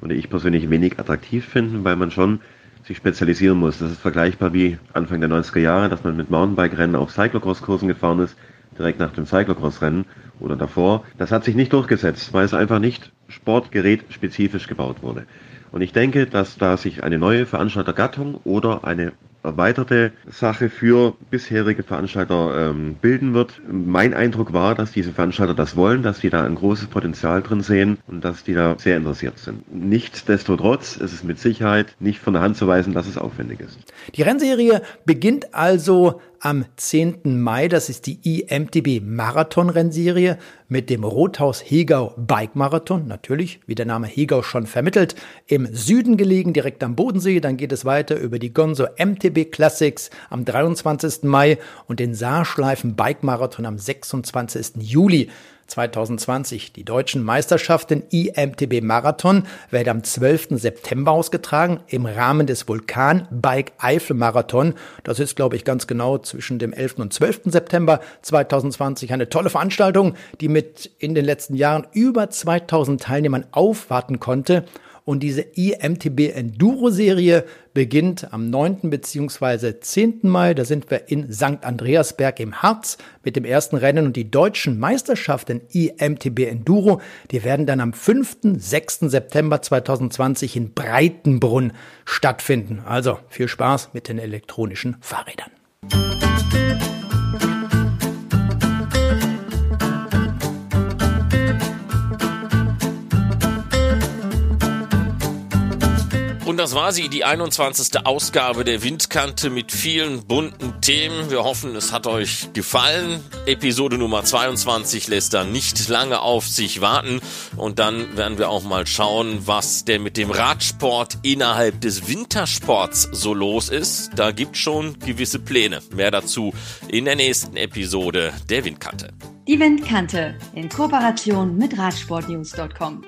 Würde ich persönlich wenig attraktiv finden, weil man schon sich spezialisieren muss. Das ist vergleichbar wie Anfang der 90er Jahre, dass man mit Mountainbike-Rennen auf Cyclocross-Kursen gefahren ist, direkt nach dem Cyclocross-Rennen oder davor. Das hat sich nicht durchgesetzt, weil es einfach nicht sportgerätspezifisch gebaut wurde. Und ich denke, dass da sich eine neue Veranstaltergattung oder eine erweiterte Sache für bisherige Veranstalter ähm, bilden wird. Mein Eindruck war, dass diese Veranstalter das wollen, dass die da ein großes Potenzial drin sehen und dass die da sehr interessiert sind. Nichtsdestotrotz ist es mit Sicherheit nicht von der Hand zu weisen, dass es aufwendig ist. Die Rennserie beginnt also am 10. Mai. Das ist die IMTB Marathon Rennserie mit dem Rothaus Hegau Bike Marathon. Natürlich, wie der Name Hegau schon vermittelt, im Süden gelegen, direkt am Bodensee. Dann geht es weiter über die Gonzo MTB Classics am 23. Mai und den Saarschleifen Bike Marathon am 26. Juli. 2020. Die deutschen Meisterschaften IMTB Marathon werden am 12. September ausgetragen im Rahmen des Vulkan Bike Eifel Marathon. Das ist, glaube ich, ganz genau zwischen dem 11. und 12. September 2020 eine tolle Veranstaltung, die mit in den letzten Jahren über 2000 Teilnehmern aufwarten konnte und diese IMTB Enduro Serie beginnt am 9. bzw. 10. Mai. Da sind wir in St. Andreasberg im Harz mit dem ersten Rennen und die deutschen Meisterschaften IMTB Enduro, die werden dann am 5. 6. September 2020 in Breitenbrunn stattfinden. Also viel Spaß mit den elektronischen Fahrrädern. Und das war sie, die 21. Ausgabe der Windkante mit vielen bunten Themen. Wir hoffen, es hat euch gefallen. Episode Nummer 22 lässt dann nicht lange auf sich warten. Und dann werden wir auch mal schauen, was denn mit dem Radsport innerhalb des Wintersports so los ist. Da gibt schon gewisse Pläne. Mehr dazu in der nächsten Episode der Windkante. Die Windkante in Kooperation mit Radsportnews.com.